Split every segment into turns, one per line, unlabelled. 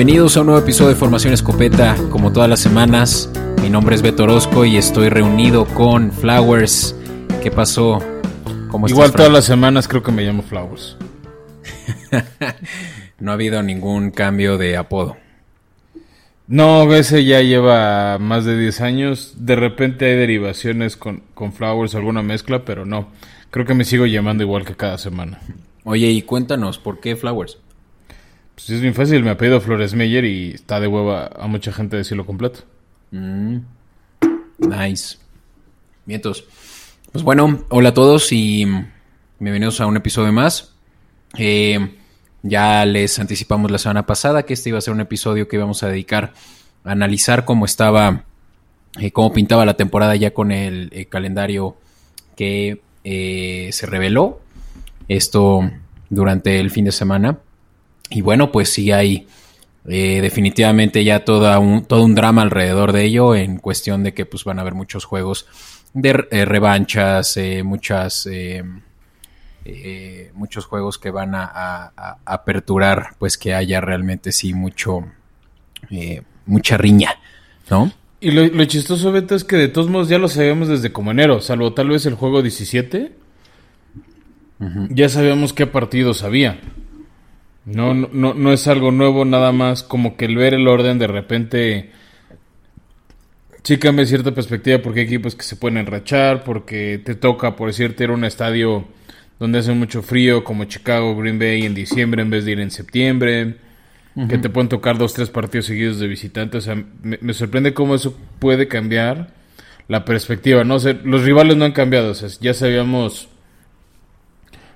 Bienvenidos a un nuevo episodio de Formación Escopeta. Como todas las semanas, mi nombre es Beto Orozco y estoy reunido con Flowers. ¿Qué pasó?
¿Cómo estás, Igual todas las semanas creo que me llamo Flowers.
no ha habido ningún cambio de apodo.
No, ese ya lleva más de 10 años. De repente hay derivaciones con, con Flowers, alguna mezcla, pero no. Creo que me sigo llamando igual que cada semana.
Oye, y cuéntanos, ¿por qué Flowers?
Pues es bien fácil, me ha pedido Flores Meyer y está de hueva a mucha gente decirlo completo. Mm.
Nice. Vientos. Pues bueno, hola a todos y bienvenidos a un episodio más. Eh, ya les anticipamos la semana pasada que este iba a ser un episodio que íbamos a dedicar a analizar cómo estaba, eh, cómo pintaba la temporada ya con el, el calendario que eh, se reveló. Esto durante el fin de semana. Y bueno, pues sí hay eh, definitivamente ya toda un, todo un drama alrededor de ello en cuestión de que pues van a haber muchos juegos de eh, revanchas, eh, muchas, muchos juegos que van a, aperturar pues que haya realmente sí mucho, mucha riña, ¿no?
Y lo, chistoso, Beto, es que de todos modos ya lo sabíamos desde como enero, salvo tal vez el juego 17. Ya sabíamos qué partidos había. No, no, no es algo nuevo, nada más como que el ver el orden de repente sí cambia cierta perspectiva porque hay equipos que se pueden enrachar, porque te toca, por decirte, ir a un estadio donde hace mucho frío, como Chicago, Green Bay en diciembre en vez de ir en septiembre, que te pueden tocar dos, tres partidos seguidos de visitantes. O sea, me, sorprende cómo eso puede cambiar la perspectiva, ¿no? los rivales no han cambiado, o sea, ya sabíamos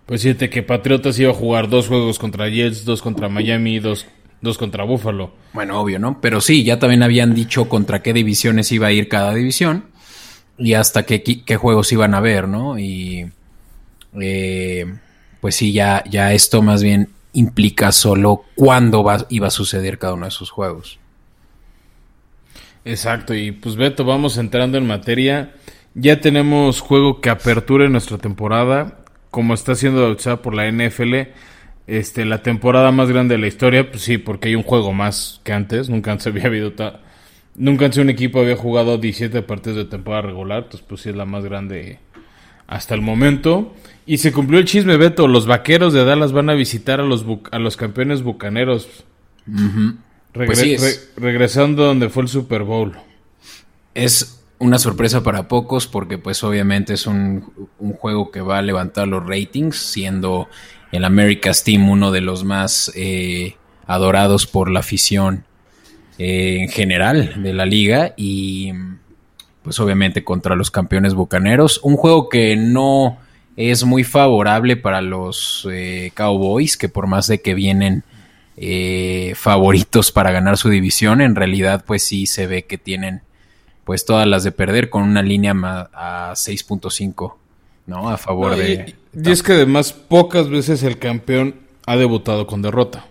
pues siete que Patriotas iba a jugar dos juegos contra Jets, dos contra Miami, dos, dos contra Buffalo.
Bueno, obvio, ¿no? Pero sí, ya también habían dicho contra qué divisiones iba a ir cada división y hasta qué, qué juegos iban a ver, ¿no? Y eh, pues sí, ya, ya esto más bien implica solo cuándo va, iba a suceder cada uno de esos juegos.
Exacto, y pues Beto, vamos entrando en materia. Ya tenemos juego que aperture nuestra temporada como está siendo bautizada por la NFL, este, la temporada más grande de la historia, pues sí, porque hay un juego más que antes, nunca antes había habido nunca antes un equipo había jugado 17 partidos de temporada regular, entonces pues sí es la más grande hasta el momento. Y se cumplió el chisme, Beto, los vaqueros de Dallas van a visitar a los, a los campeones bucaneros. Pues regresando donde fue el Super Bowl.
Es una sorpresa para pocos porque pues obviamente es un, juego que va a levantar los ratings, siendo el America's Team uno de los más eh, adorados por la afición eh, en general de la liga y pues obviamente contra los campeones bucaneros. Un juego que no es muy favorable para los eh, Cowboys, que por más de que vienen favoritos para ganar su división, en realidad pues sí se ve que tienen pues todas las de perder con una línea a 6.5, ¿no? A favor de...
Y, es que además pocas veces el campeón ha debutado con derrota.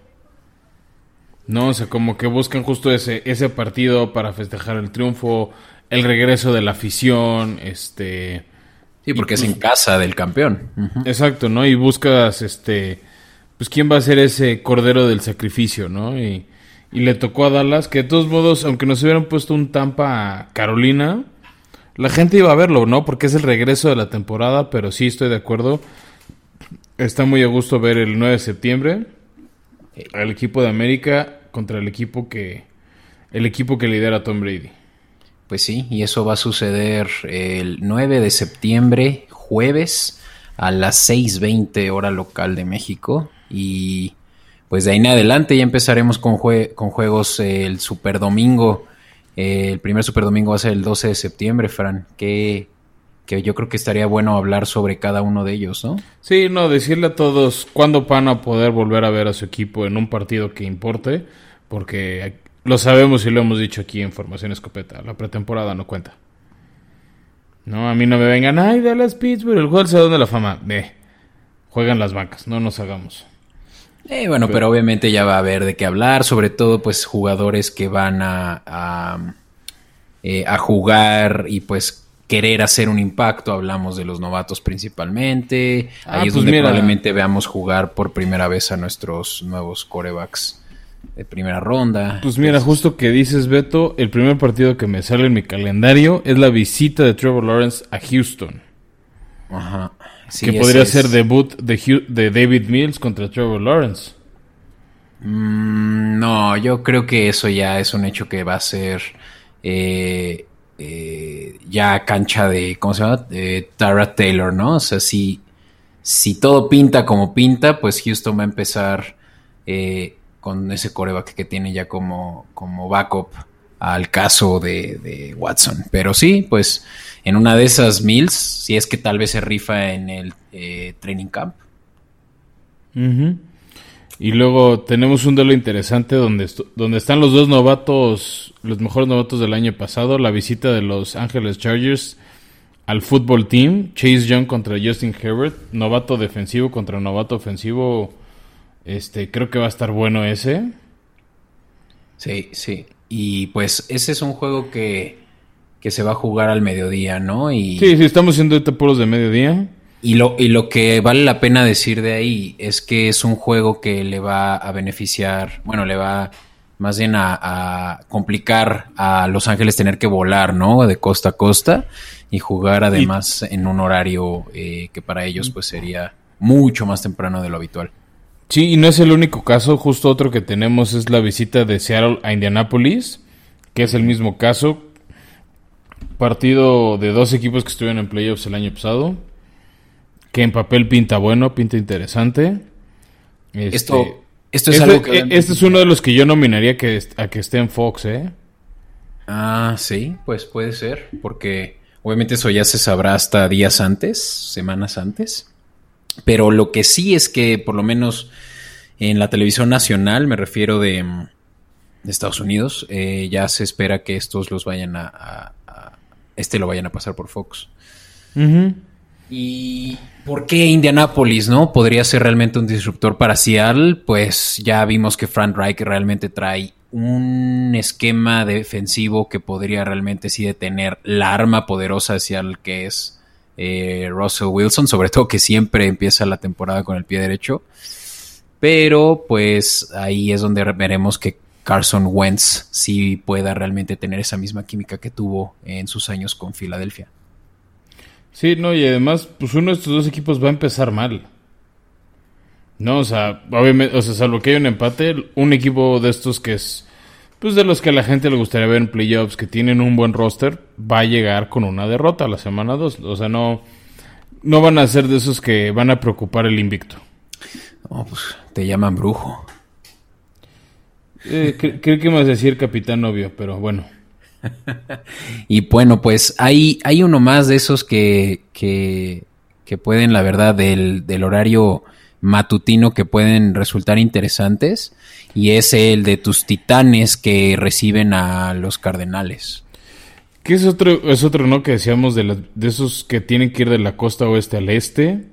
¿No? O sea, como que buscan justo ese, ese partido para festejar el triunfo, el regreso de la afición, este...
Sí, porque es en casa del campeón.
Exacto, ¿no? Y buscas, este... Pues quién va a ser ese cordero del sacrificio, ¿no? Y y le tocó a Dallas, que de todos modos, aunque nos hubieran puesto un Tampa a Carolina, la gente iba a verlo, ¿no? Porque es el regreso de la temporada, pero sí estoy de acuerdo. Está muy a gusto ver el 9 de septiembre al equipo de América contra el equipo que el equipo que lidera Tom Brady.
Pues sí, y eso va a suceder el 9 de septiembre, jueves, a las 6:20 hora local de México y pues de ahí en adelante ya empezaremos con, con juegos el Super Domingo. el primer Super Domingo va a ser el 12 de septiembre, Fran. Que, que yo creo que estaría bueno hablar sobre cada uno de ellos, ¿no?
Sí, no, decirle a todos cuándo van a poder volver a ver a su equipo en un partido que importe, porque lo sabemos y lo hemos dicho aquí en Formación Escopeta. La pretemporada no cuenta. No, a mí no me vengan, ay, Dallas Pittsburgh, el juego del Salón de la Fama. Ve, juegan las bancas, no nos hagamos.
Eh, bueno, pero, obviamente ya va a haber de qué hablar, sobre todo pues jugadores que van a, a, eh, jugar y pues querer hacer un impacto. Hablamos de los novatos principalmente. Ah, Ahí es pues donde probablemente veamos jugar por primera vez a nuestros nuevos corebacks de primera ronda.
Pues mira, justo que dices, Beto, el primer partido que me sale en mi calendario es la visita de Trevor Lawrence a Houston.
Ajá. Sí,
que podría
es-
ser debut de, de David Mills contra Trevor Lawrence.
Mm, no, yo creo que eso ya es un hecho que va a ser eh, eh, ya cancha de, ¿cómo se llama? Eh, Tara Taylor, ¿no? O sea, si, si todo pinta como pinta, pues Houston va a empezar eh, con ese coreback que tiene ya como, como backup al caso de, de Watson. Pero sí, pues en una de esas Mills, si es que tal vez se rifa en el eh, training camp.
Y luego tenemos un duelo interesante donde, donde están los dos novatos, los mejores novatos del año pasado, la visita de los Angeles Chargers al fútbol team, Chase Young contra Justin Herbert, novato defensivo contra novato ofensivo, este creo que va a estar bueno ese.
Sí, sí. Y pues ese es un juego que, que se va a jugar al mediodía, ¿no? Y,
Sí, sí, estamos siendo ahorita puros de mediodía.
y, lo, y lo que vale la pena decir de ahí es que es un juego que le va a beneficiar, bueno, le va más bien a, a complicar a Los Ángeles tener que volar, ¿no? De costa a costa y jugar además en un horario eh, que para ellos pues sería mucho más temprano de lo habitual.
Sí, y no es el único caso, justo otro que tenemos es la visita de Seattle a Indianapolis, que es el mismo caso. Partido de dos equipos que estuvieron en playoffs el año pasado, que en papel pinta bueno, pinta interesante. Este,
Esto, esto es
este,
algo que...
eh, este es uno de los que yo nominaría que a que esté en Fox, ¿eh?
Ah, sí, pues puede ser, porque obviamente eso ya se sabrá hasta días antes, semanas antes. Pero lo que sí es que por lo menos en la televisión nacional, me refiero de, mm, de Estados Unidos, eh, ya se espera que estos los vayan a- a- este lo vayan a pasar por Fox. ¿Y por qué Indianapolis, no? Podría ser realmente un disruptor para Seattle. Pues ya vimos que Frank Reich realmente trae un esquema defensivo que podría realmente sí detener la arma poderosa de Seattle que es eh, Russell Wilson, sobre todo que siempre empieza la temporada con el pie derecho. Pero pues ahí es donde veremos que Carson Wentz sí pueda realmente tener esa misma química que tuvo en sus años con Filadelfia.
Sí, no, y además, pues uno de estos dos equipos va a empezar mal. No, o sea, obviamente, o sea, salvo que haya un empate, un equipo de estos que es, pues de los que a la gente le gustaría ver en playoffs, que tienen un buen roster, va a llegar con una derrota la semana 2. O sea, no, no van a ser de esos que van a preocupar el invicto.
Oh, pues te llaman brujo.
Eh, cre- creo que vas a decir capitán novio, pero bueno.
Y bueno, pues hay, hay uno más de esos que, que, que pueden, la verdad, del, del horario matutino que pueden resultar interesantes. Y es el de tus titanes que reciben a los cardenales.
Que es otro, es otro, ¿no? Que decíamos de, la- de esos que tienen que ir de la costa oeste al este.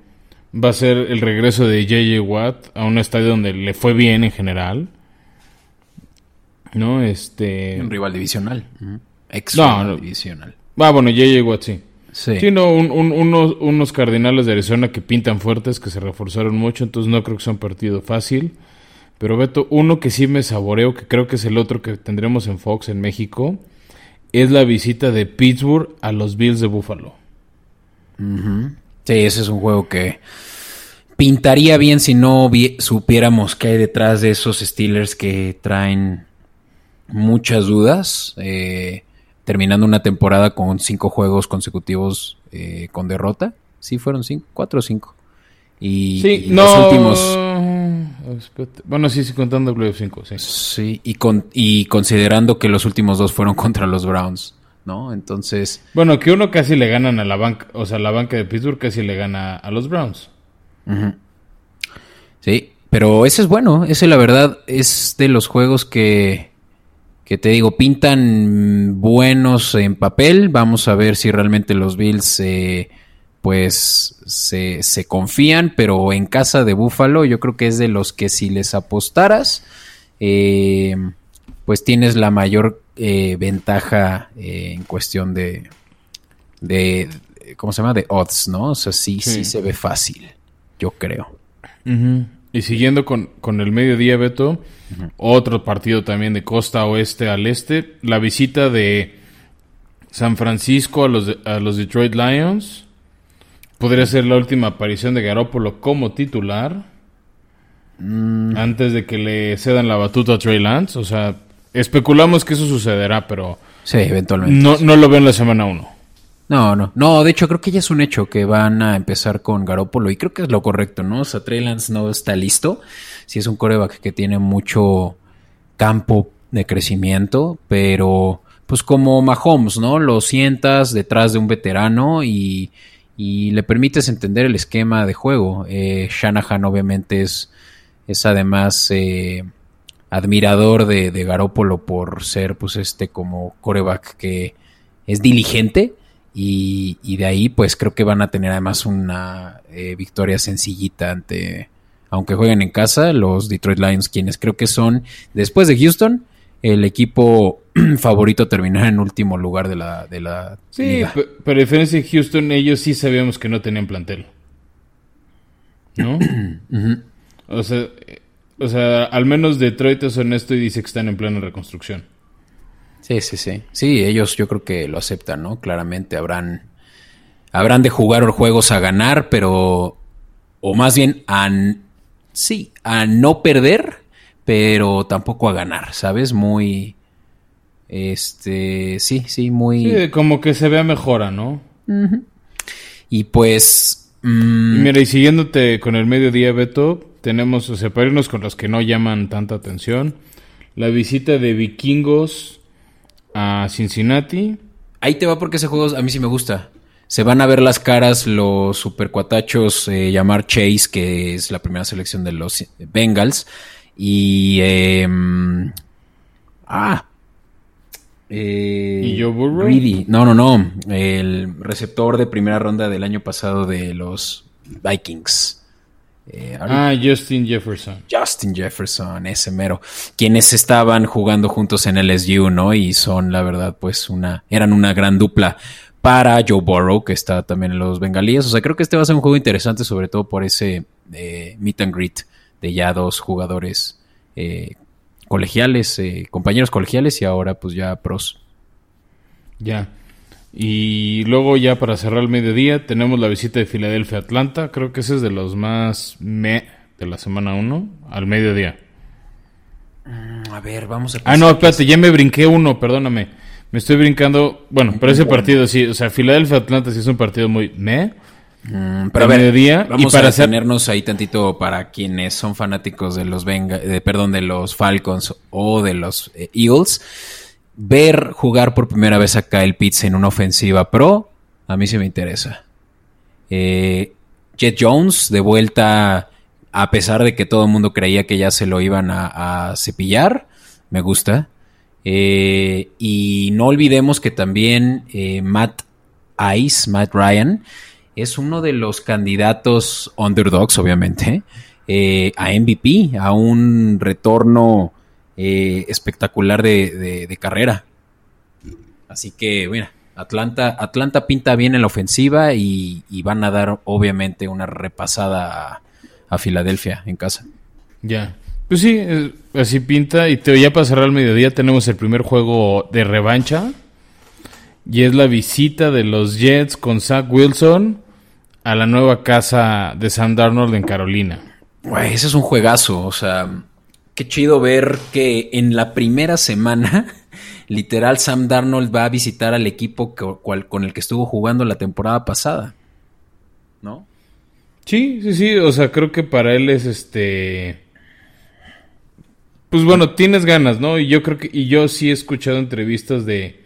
Va a ser el regreso de JJ Watt a un estadio donde le fue bien en general. ¿No? Este.
Un rival divisional. Ex
No,
rival
no.
divisional.
Ah, bueno, JJ Watt sí.
Sí.
Sí, no, un- un- unos, unos cardinales de Arizona que pintan fuertes, que se reforzaron mucho, entonces no creo que sea un partido fácil. Pero Beto, uno que sí me saboreo, que creo que es el otro que tendremos en Fox en México, es la visita de Pittsburgh a los Bills de Buffalo.
Sí, ese es un juego que pintaría bien si no supiéramos qué hay detrás de esos Steelers que traen muchas dudas, eh, terminando una temporada con cinco juegos consecutivos eh, con derrota. Sí, fueron cinco, cuatro o cinco. Y,
Sí,
y
no.
los últimos.
Bueno, sí, sí, contando Playoff 5, sí.
sí, y, con, y considerando que los últimos dos fueron contra los Browns, ¿no? Entonces,
Bueno, que uno casi le ganan a la banca, o sea, la banca de Pittsburgh casi le gana a los Browns.
Sí, pero ese es bueno. Ese, la verdad, es de los juegos que, que te digo, pintan buenos en papel. Vamos a ver si realmente los Bills eh, pues se, se confían, pero en casa de Búfalo yo creo que es de los que si les apostaras, eh, pues tienes la mayor eh, ventaja eh, en cuestión de, de, ¿cómo se llama? De odds, ¿no? O sea, sí, sí,
Sí.
se ve fácil, yo creo.
Y siguiendo con, con el mediodía, Beto, otro partido también de costa oeste al este, la visita de San Francisco a los, a los Detroit Lions. Podría ser la última aparición de Garoppolo como titular. Mm. Antes de que le cedan la batuta a Trey Lance. O sea, especulamos que eso sucederá, pero.
Sí, eventualmente.
No, no lo veo en la semana 1.
No, no. No, de hecho, creo que ya es un hecho que van a empezar con Garoppolo. Y creo que es lo correcto, ¿no? O sea, Trey Lance no está listo. Si es un coreback que tiene mucho campo de crecimiento, pero pues como Mahomes, ¿no? Lo sientas detrás de un veterano y, y le permites entender el esquema de juego. Eh, Shanahan obviamente es, es además eh, admirador de, de Garópolo por ser pues este como coreback que es diligente y, y, de ahí pues creo que van a tener además una eh, victoria sencillita ante, aunque jueguen en casa, los Detroit Lions, quienes creo que son, después de Houston, el equipo favorito terminar en último lugar de la, de la
Sí, pero a diferencia de Houston, ellos sí sabíamos que no tenían plantel. ¿No? o, sea, o sea, al menos Detroit es honesto y dice que están en plena reconstrucción.
Sí, sí, sí. Sí, ellos yo creo que lo aceptan, ¿no? Claramente habrán, habrán de jugar juegos a ganar, pero... O más bien a... Sí, a no perder, pero tampoco a ganar, ¿sabes? Muy este, sí, sí, muy...
Sí, como que se vea mejora, ¿no?
Y pues... Mm,
mira, y siguiéndote con el mediodía, Beto, tenemos, o sea, para irnos con los que no llaman tanta atención, la visita de vikingos a Cincinnati.
Ahí te va porque ese juego a mí sí me gusta. Se van a ver las caras los supercuatachos eh, llamar Chase, que es la primera selección de los Bengals. Y... Em, ah,
eh, ¿Y Burrow?
No, no, no. El receptor de primera ronda del año pasado de los Vikings.
Eh, ah, Justin Jefferson.
Justin Jefferson, ese mero. Quienes estaban jugando juntos en LSU, ¿no? Y son, la verdad, pues una. Eran una gran dupla para Joe Burrow, que está también en los bengalíes. O sea, creo que este va a ser un juego interesante, sobre todo por ese eh, meet and greet de ya dos jugadores eh, colegiales, compañeros colegiales y ahora pues ya pros.
Ya. Y luego ya para cerrar el mediodía tenemos la visita de Filadelfia Atlanta. Creo que ese es de los más me de la semana 1 al mediodía.
Mm, a ver, vamos a...
Ah, no, espérate, ya me brinqué uno, perdóname. Me estoy brincando... Bueno, pero ese partido sí, o sea, Filadelfia Atlanta sí es un partido muy me.
Mm, pero a ver, vamos para a tenernos ahí tantito para quienes son fanáticos de los Venga, de, perdón, de los Falcons o de los eh, Eagles. Ver jugar por primera vez a Kyle Pitts en una ofensiva pro, a mí sí me interesa. Eh, Jet Jones de vuelta, a pesar de que todo el mundo creía que ya se lo iban a, cepillar, me gusta. Eh, y no olvidemos que también Matt Ice, Matt Ryan, es uno de los candidatos underdogs, obviamente, eh, a MVP, a un retorno eh, espectacular de, carrera. Así que, mira, Atlanta, Atlanta pinta bien en la ofensiva y, van a dar, obviamente, una repasada a, Filadelfia en casa.
Ya. Pues sí, así pinta. Y te, ya para cerrar el mediodía tenemos el primer juego de revancha. Y es la visita de los Jets con Zach Wilson a la nueva casa de Sam Darnold en Carolina.
Güey, ese es un juegazo. O sea, qué chido ver que en la primera semana, literal, Sam Darnold va a visitar al equipo con el que estuvo jugando la temporada pasada. ¿No?
Sí, sí, sí. O sea, creo que para él es este. Pues bueno, tienes ganas, ¿no? Y yo creo que. Y yo sí he escuchado entrevistas de.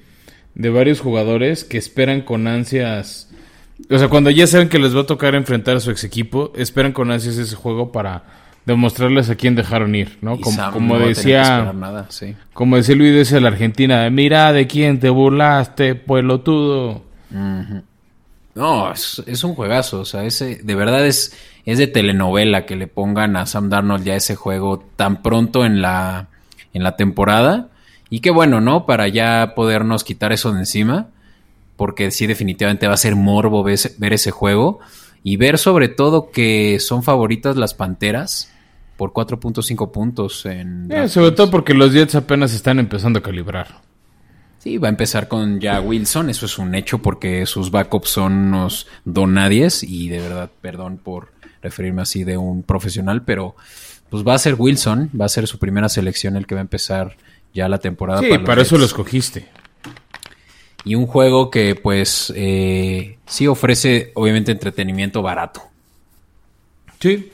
de varios jugadores que esperan con ansias o sea, cuando ya saben que les va a tocar enfrentar a su ex equipo, esperan con ansias ese juego para demostrarles a quién dejaron ir, ¿no? Como, decía, como decía Luis de la Argentina, mira de quién te burlaste, pelotudo.
No, es, un juegazo, o sea, ese de verdad es es de telenovela que le pongan a Sam Darnold ya ese juego tan pronto en la en la temporada y qué bueno, ¿no? Para ya podernos quitar eso de encima porque sí definitivamente va a ser morbo ver ese juego y ver sobre todo que son favoritas las Panteras por 4.5 puntos en...
Eh, sobre todo porque los Jets apenas están empezando a calibrar.
Sí, va a empezar con ya Wilson, eso es un hecho porque sus backups son unos donadies y de verdad, perdón por referirme así de un profesional, pero pues va a ser Wilson, va a ser su primera selección el que va a empezar ya la temporada.
Sí, para, eso lo escogiste.
Y un juego que pues eh, sí ofrece obviamente entretenimiento barato.
Sí.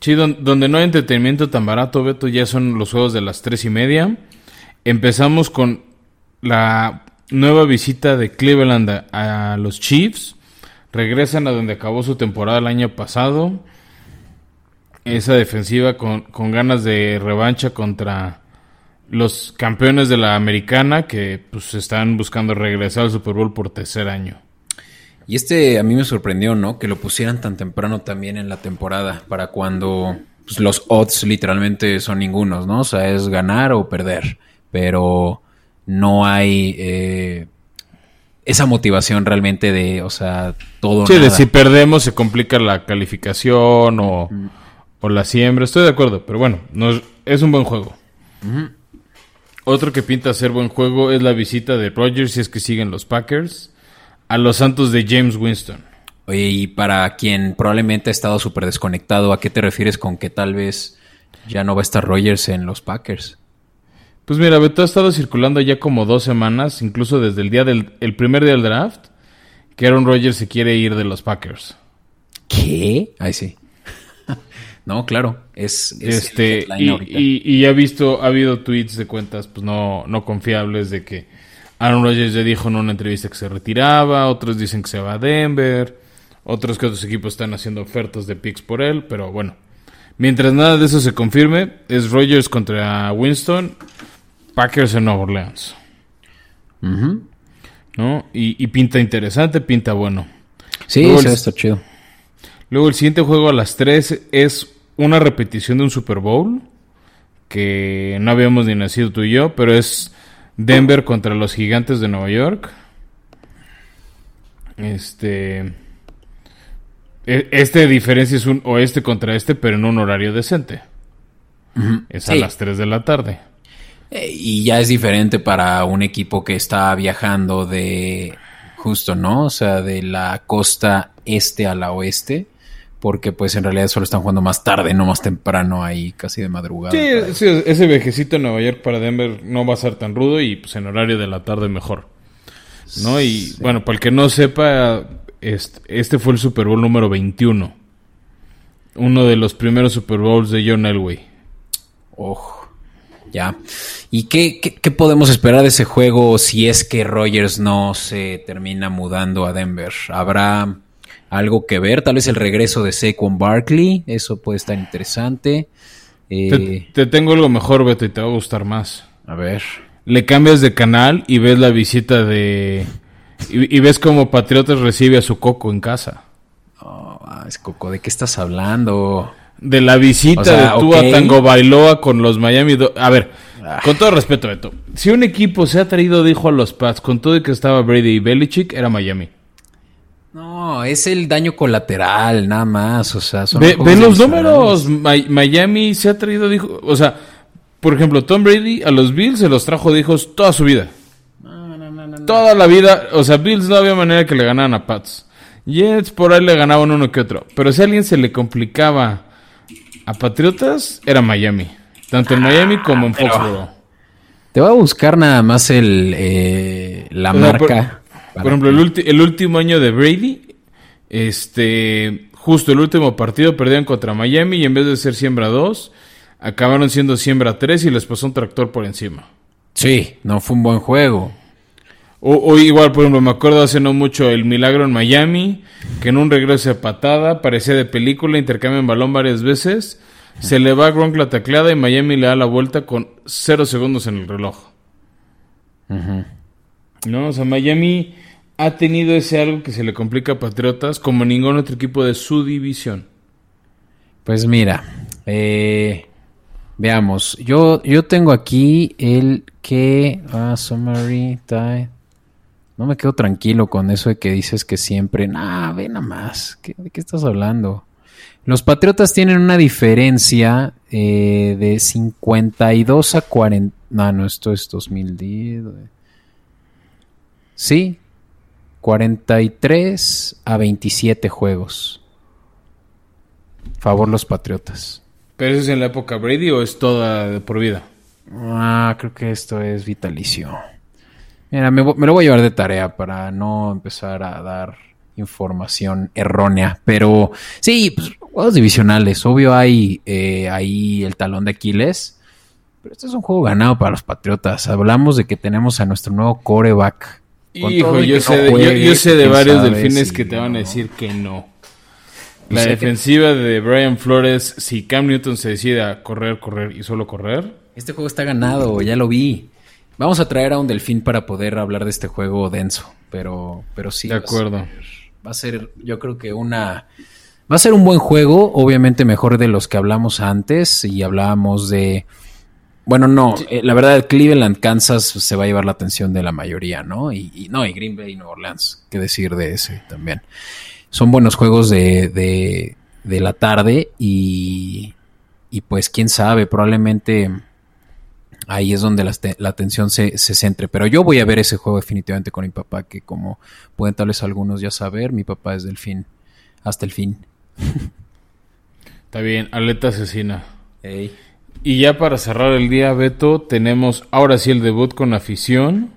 Sí, donde no hay entretenimiento tan barato, Beto, ya son los juegos de las tres y media. Empezamos con la nueva visita de Cleveland a, los Chiefs. Regresan a donde acabó su temporada el año pasado. Esa defensiva con, ganas de revancha contra los campeones de la americana que pues están buscando regresar al Super Bowl por tercer año.
Y este a mí me sorprendió, ¿no? Que lo pusieran tan temprano también en la temporada, para cuando pues, los odds literalmente son ningunos, ¿no? O sea, es ganar o perder. Pero no hay eh, esa motivación realmente de, o sea, todo.
Sí, de si perdemos se complica la calificación o, la siembra. Estoy de acuerdo, pero bueno, es un buen juego. Otro que pinta ser buen juego es la visita de Rogers, si es que siguen los Packers, a los Santos de James Winston.
Oye, y para quien probablemente ha estado súper desconectado, ¿a qué te refieres con que tal vez ya no va a estar Rogers en los Packers?
Pues mira, Beto ha estado circulando ya como dos semanas, incluso desde el día del el primer día del draft, que Aaron Rodgers se quiere ir de los Packers.
¿Qué? Ay, sí. no, claro, es,
este y, y, ha visto, ha habido tweets de cuentas pues no, no confiables de que Aaron Rodgers ya dijo en una entrevista que se retiraba, otros dicen que se va a Denver, otros que otros equipos están haciendo ofertas de picks por él, pero bueno, mientras nada de eso se confirme, es Rodgers contra Winston Packers en Nueva Orleans. ¿No? Y, pinta interesante, pinta bueno.
Sí, está chido.
Luego el siguiente juego a las 3 es una repetición de un Super Bowl que no habíamos ni nacido tú y yo, pero es Denver contra los Gigantes de Nueva York. Este e, este diferencia es un oeste contra este, pero en un horario decente. Es a las 3 de la tarde.
Eh, y ya es diferente para un equipo que está viajando de justo, ¿no? O sea, de la costa este a la oeste, porque pues en realidad solo están jugando más tarde, no más temprano ahí, casi de madrugada.
Sí, ese viajecito en Nueva York para Denver no va a ser tan rudo y pues en horario de la tarde mejor. ¿No? Y bueno, para el que no sepa, este, este fue el Super Bowl número 21. Uno de los primeros Super Bowls de John Elway.
Ojo. Ya. ¿Y qué, qué, podemos esperar de ese juego si es que Rogers no se termina mudando a Denver? ¿Habrá algo que ver? Tal vez el regreso de Saquon Barkley. Eso puede estar interesante.
Eh, te, tengo algo mejor, Beto, y te va a gustar más.
A ver.
Le cambias de canal y ves la visita de... Y, ves cómo Patriotas recibe a su Coco en casa.
Oh, es Coco, ¿de qué estás hablando?
de la visita de Tua Tango Bailoa con los Miami. a ver, ah. con todo respeto, Beto. Si un equipo se ha traído, dijo a los Pats, con todo y que estaba Brady y Belichick, era Miami.
No, es el daño colateral, nada más. O sea,
son Ve, los números. Miami se ha traído, dijo. O sea, por ejemplo, Tom Brady a los Bills se los trajo de hijos toda su vida. No, no, no, toda la vida. O sea, Bills no había manera que le ganaran a Pats. Jets por ahí le ganaban uno que otro. Pero si a alguien se le complicaba a Patriotas era Miami. Tanto en Miami como en Foxborough.
Te voy a buscar nada más el eh, la marca.
Por, ejemplo, el, último año de Brady, este, justo el último partido perdieron contra Miami y en vez de ser siembra 2, acabaron siendo siembra 3 y les pasó un tractor por encima.
Sí, no fue un buen juego.
O, igual, por ejemplo, me acuerdo hace no mucho el milagro en Miami, que en un regreso de patada, parecía de película, intercambian balón varias veces, se le va a Gronk la tacleada y Miami le da la vuelta con cero segundos en el reloj. No, o sea, Miami ha tenido ese algo que se le complica a Patriotas como ningún otro equipo de su división.
Pues mira, eh, veamos, yo, yo tengo aquí el que... Ah, summary, tie. No me quedo tranquilo con eso de que dices que siempre, nah, ve nada más, ¿de qué estás hablando? Los Patriotas tienen una diferencia eh, de 52 a 40. No, no, esto es 2010. Sí, 43 a 27 juegos. Favor los Patriotas.
¿Pero eso es en la época Brady o es toda por vida?
Ah, creo que esto es vitalicio. Mira, me, me, lo voy a llevar de tarea para no empezar a dar información errónea. Pero sí, pues, juegos divisionales. Obvio hay eh, ahí el talón de Aquiles. Pero este es un juego ganado para los Patriotas. Hablamos de que tenemos a nuestro nuevo coreback.
Hijo, yo, sé de, yo, sé de varios delfines que te van a decir que no. La defensiva de Brian Flores, si Cam Newton se decide a correr, correr y solo correr.
Este juego está ganado, ya lo vi. Vamos a traer a un delfín para poder hablar de este juego denso, pero, pero sí.
De acuerdo.
Va a, ser, yo creo que una... Va a ser un buen juego, obviamente mejor de los que hablamos antes y hablábamos de... Bueno, no, eh, la verdad Cleveland, Kansas se va a llevar la atención de la mayoría, ¿no? Y, y no, y Green Bay y New Orleans, qué decir de ese también son buenos juegos de, de, la tarde y, y, pues quién sabe, probablemente ahí es donde la, la atención se, se, centre. Pero yo voy a ver ese juego definitivamente con mi papá, que como pueden tal vez algunos ya saber, mi papá es del fin, hasta el fin.
Está bien, aleta asesina. Y ya para cerrar el día, Beto, tenemos ahora sí el debut con afición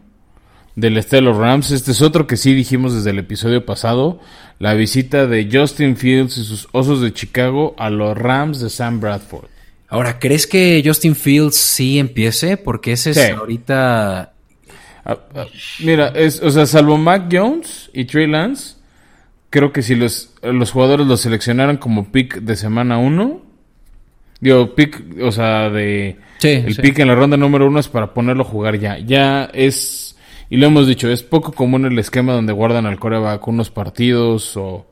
del Estelo Rams. Este es otro que sí dijimos desde el episodio pasado. La visita de Justin Fields y sus Osos de Chicago a los Rams de Sam Bradford.
Ahora, ¿crees que Justin Fields sí empiece? Porque ese es ahorita...
Ah, ah, mira, es, o sea, salvo Mac Jones y Trey Lance, creo que si los, los jugadores los seleccionaran como pick de semana 1, digo, pick, o sea, de... el pick en la ronda número uno es para ponerlo a jugar ya. Ya es y lo hemos dicho, es poco común el esquema donde guardan al coreback unos partidos o,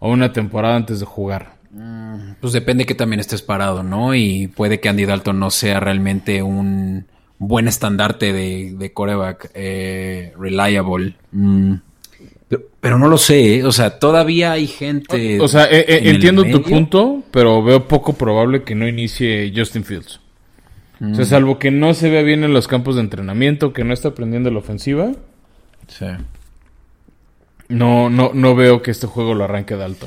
una temporada antes de jugar.
Mm, pues depende que también estés parado, ¿no? Y puede que Andy Dalton no sea realmente un buen estandarte de, coreback eh, reliable. Mm. Pero, no lo sé, ¿eh? o sea, todavía hay gente.
O, sea, eh, entiendo tu punto, pero veo poco probable que no inicie Justin Fields. O sea, salvo que no se vea bien en los campos de entrenamiento, que no está aprendiendo la ofensiva. Sí. No, no, no veo que este juego lo arranque de alto.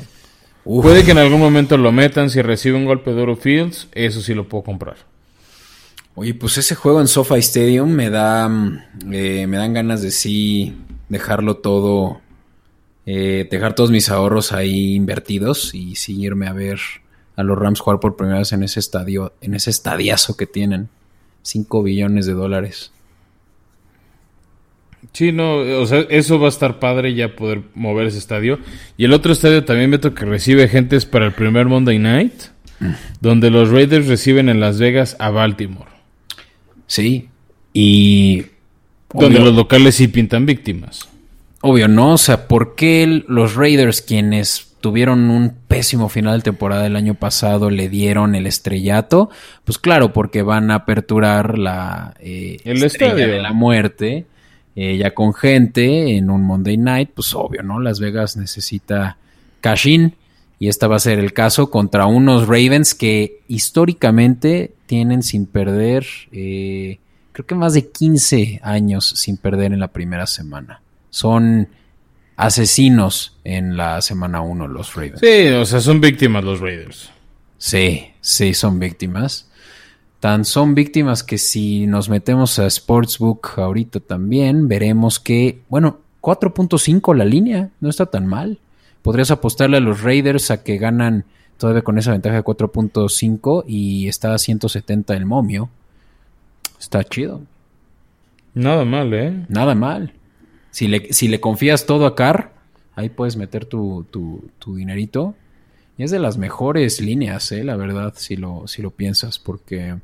Puede que en algún momento lo metan si recibe un golpe de oro Fields, eso sí lo puedo comprar.
Oye, pues ese juego en SoFi Stadium me da, eh, me dan ganas de sí dejarlo todo, eh, dejar todos mis ahorros ahí invertidos y sí irme a ver a los Rams jugar por primera vez en ese estadio, en ese estadiazo que tienen. 5 billones de dólares.
Sí, no, o sea, eso va a estar padre ya poder mover ese estadio. Y el otro estadio también, Beto, que recibe gentes para el primer Monday Night, mm. donde los Raiders reciben en Las Vegas a Baltimore.
Sí, y...
Donde los locales sí pintan víctimas.
Obvio, ¿no? O sea, ¿por qué los Raiders, quienes tuvieron un pésimo final de temporada el año pasado, le dieron el estrellato, pues claro, porque van a aperturar la
eh, el estrella
de la muerte, eh, ya con gente en un Monday Night, pues obvio, ¿no? Las Vegas necesita cash in y esta va a ser el caso contra unos Ravens que históricamente tienen sin perder, eh, creo que más de 15 años sin perder en la primera semana. Son asesinos en la semana 1 los Ravens.
Sí, o sea, son víctimas los Raiders.
Sí, sí, son víctimas. Tan son víctimas que si nos metemos a Sportsbook ahorita también, veremos que, bueno, 4.5 la línea, no está tan mal. Podrías apostarle a los Raiders a que ganan todavía con esa ventaja de 4.5 y está a 170 el momio. Está chido.
Nada mal, ¿eh?
Nada mal. Si le, confías todo a Carr, ahí puedes meter tu, tu, dinerito. Y es de las mejores líneas, eh, la verdad, si lo, si lo piensas, porque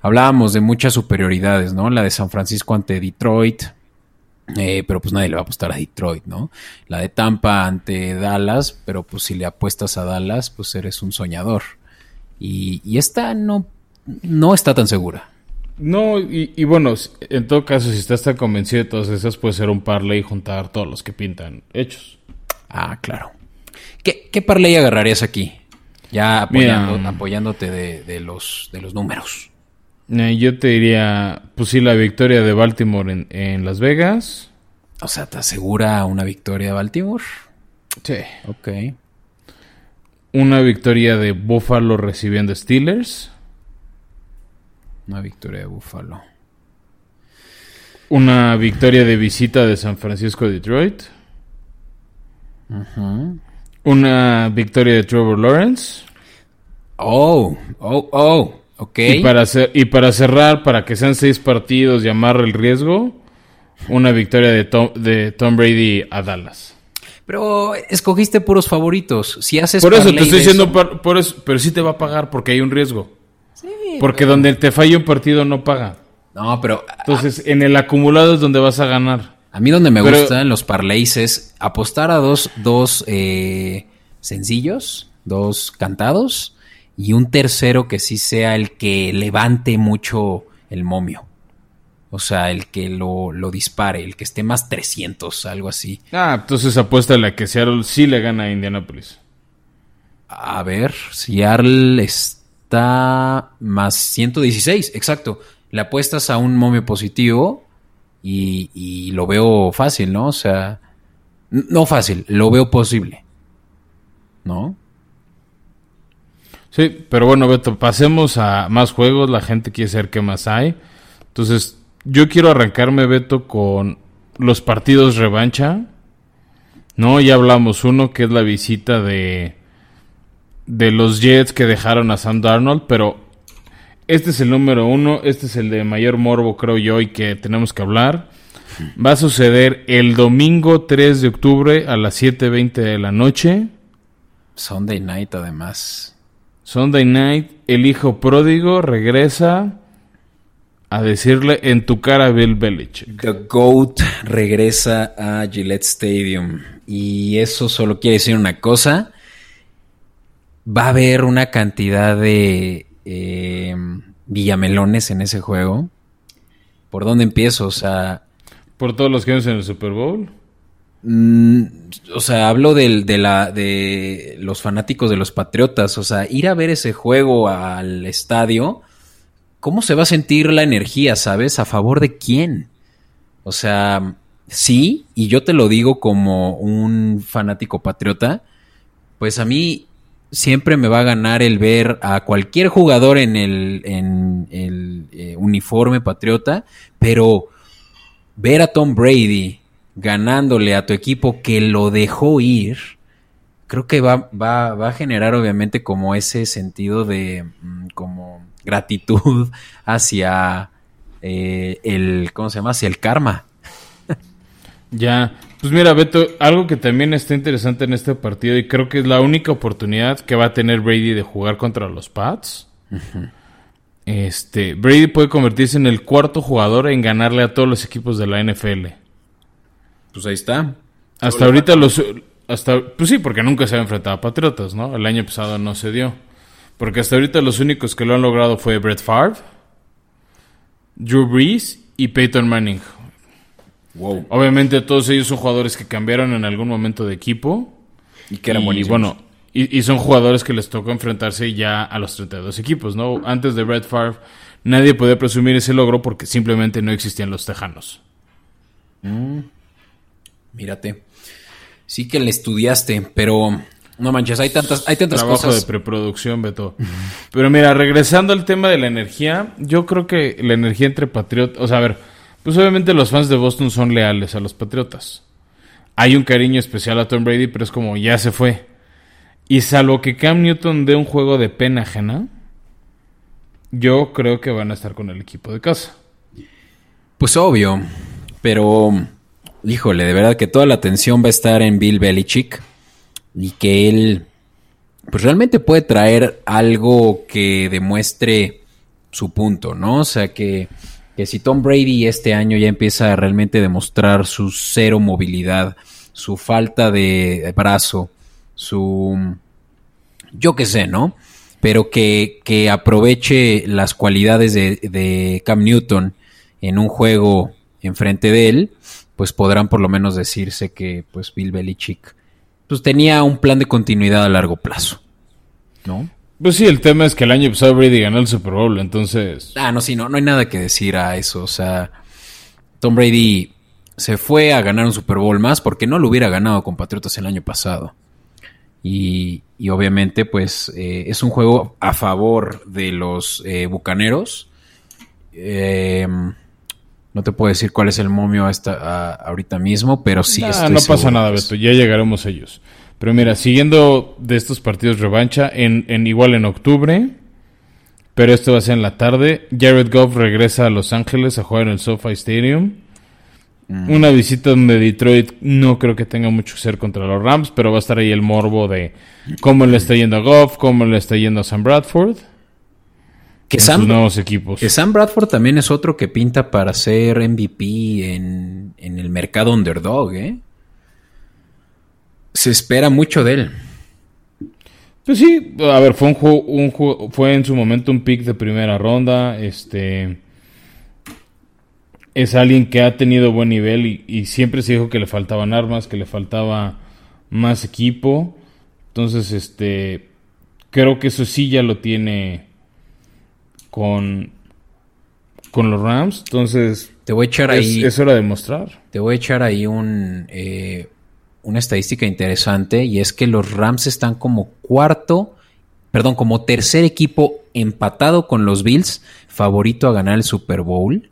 hablábamos de muchas superioridades, ¿no? La de San Francisco ante Detroit, eh, pero pues nadie le va a apostar a Detroit, ¿no? La de Tampa ante Dallas, pero pues si le apuestas a Dallas, pues eres un soñador. Y, y esta no, no está tan segura.
No, y, bueno, en todo caso, si estás tan convencido de todas esas, puede ser un parlay y juntar todos los que pintan hechos.
Ah, claro. ¿Qué, qué parlay agarrarías aquí? Ya apoyándote de, los, de los números.
Eh, yo te diría, pues sí, la victoria de Baltimore en, en Las Vegas.
O sea, ¿te asegura una victoria de Baltimore?
Sí.
Ok.
Una victoria de Buffalo recibiendo Steelers.
Una victoria de Buffalo.
Una victoria de visita de San Francisco Detroit. Una victoria de Trevor Lawrence.
Oh, oh, oh, ok.
Y para, y para cerrar, para que sean seis partidos y amarre el riesgo, una victoria de Tom, de Tom Brady a Dallas.
Pero escogiste puros favoritos. Si haces
por eso te estoy diciendo, por, eso, pero sí te va a pagar porque hay un riesgo. Sí, porque donde te falla un partido no paga.
No, pero
entonces en el acumulado es donde vas a ganar.
A mí donde me gustan los parlays es apostar a dos, dos eh, sencillos, dos cantados y un tercero que sí sea el que levante mucho el momio. O sea, el que lo, dispare, el que esté más 300, algo así.
Ah, entonces apuesta a la que Seattle sí le gana a Indianapolis.
A ver, Seattle está más 116, exacto. Le apuestas a un momio positivo y, lo veo fácil, ¿no? O sea, no fácil, lo veo posible. ¿No?
Sí, pero bueno, Beto, pasemos a más juegos. La gente quiere saber qué más hay. Entonces, yo quiero arrancarme, Beto, con los partidos revancha. No, ya hablamos uno que es la visita de de los Jets que dejaron a Sam Darnold, pero este es el número uno, este es el de mayor morbo, creo yo, y que tenemos que hablar. Va a suceder el domingo 3 de octubre a las 7.20 de la noche.
Sunday night, además.
Sunday night, el hijo pródigo regresa a decirle en tu cara Bill Belichick.
The GOAT regresa a Gillette Stadium. Y eso solo quiere decir una cosa. Va a haber una cantidad de eh, Villamelones en ese juego. ¿Por dónde empiezo? O sea...
¿Por todos los que en el Super Bowl?
Mm, o sea, hablo de, la, de los fanáticos de los Patriotas. O sea, ir a ver ese juego al estadio, ¿cómo se va a sentir la energía, sabes? ¿A favor de quién? O sea, sí, y yo te lo digo como un fanático patriota, pues a mí siempre me va a ganar el ver a cualquier jugador en el, en el eh, uniforme patriota, pero ver a Tom Brady ganándole a tu equipo que lo dejó ir, creo que va, va, va a generar obviamente como ese sentido de mm, como gratitud hacia eh, el, ¿cómo se llama? Hacia el karma.
ya, pues mira, Beto, algo que también está interesante en este partido y creo que es la única oportunidad que va a tener Brady de jugar contra los Pats. Este, Brady puede convertirse en el cuarto jugador en ganarle a todos los equipos de la NFL.
Pues ahí está.
Hasta ahorita los hasta pues sí, porque nunca se ha enfrentado a Patriotas, ¿no? El año pasado no se dio. Porque hasta ahorita los únicos que lo han logrado fue Brett Favre, Drew Brees y Peyton Manning. Obviamente todos ellos son jugadores que cambiaron en algún momento de equipo.
Y que eran
buenísimos. bueno, y, son jugadores que les tocó enfrentarse ya a los 32 equipos, ¿no? Antes de Red Favre nadie podía presumir ese logro porque simplemente no existían los tejanos.
Mm. Mírate. Sí que le estudiaste, pero no manches, hay tantas, hay tantas
Trabajo de preproducción, Beto. Pero mira, regresando al tema de la energía, yo creo que la energía entre patriotas, o sea, a ver, pues obviamente los fans de Boston son leales a los Patriotas. Hay un cariño especial a Tom Brady, pero es como ya se fue. Y salvo que Cam Newton dé un juego de pena ajena, yo creo que van a estar con el equipo de casa.
Pues obvio, pero híjole, de verdad que toda la atención va a estar en Bill Belichick y que él pues realmente puede traer algo que demuestre su punto, ¿no? O sea, que que si Tom Brady este año ya empieza a realmente demostrar su cero movilidad, su falta de brazo, su... yo qué sé, ¿no? Pero que, que aproveche las cualidades de, Cam Newton en un juego enfrente de él, pues podrán por lo menos decirse que pues Bill Belichick pues tenía un plan de continuidad a largo plazo. ¿no?
Pues sí, el tema es que el año pasado Brady ganó el Super Bowl, entonces...
Ah, no, sí, no, no hay nada que decir a eso. O sea, Tom Brady se fue a ganar un Super Bowl más porque no lo hubiera ganado con Patriotas el año pasado. Y, obviamente, pues eh, es un juego a favor de los eh, bucaneros. Em, no te puedo decir cuál es el momio hasta, ahorita mismo, pero sí.
no pasa nada, Beto, ya llegaremos a ellos. Pero mira, siguiendo de estos partidos revancha, en, en igual en octubre, pero esto va a ser en la tarde, Jared Goff regresa a Los Ángeles a jugar en el SoFi Stadium. Mm. Una visita donde Detroit no creo que tenga mucho que hacer contra los Rams, pero va a estar ahí el morbo de cómo le está yendo a Goff, cómo le está yendo a Sam Bradford.
Que Sam, nuevos equipos. Que Sam Bradford también es otro que pinta para ser MVP en, en el mercado underdog, ¿eh? Se espera mucho de él.
Pues sí, a ver, fue un juego, un fue en su momento un pick de primera ronda, este es alguien que ha tenido buen nivel y, y, siempre se dijo que le faltaban armas, que le faltaba más equipo. Entonces, este creo que eso sí ya lo tiene con con los Rams. Entonces,
te voy a echar ahí.
Es hora de mostrar.
Te voy a echar ahí un eh, una estadística interesante y es que los Rams están como cuarto, perdón, como tercer equipo empatado con los Bills, favorito a ganar el Super Bowl.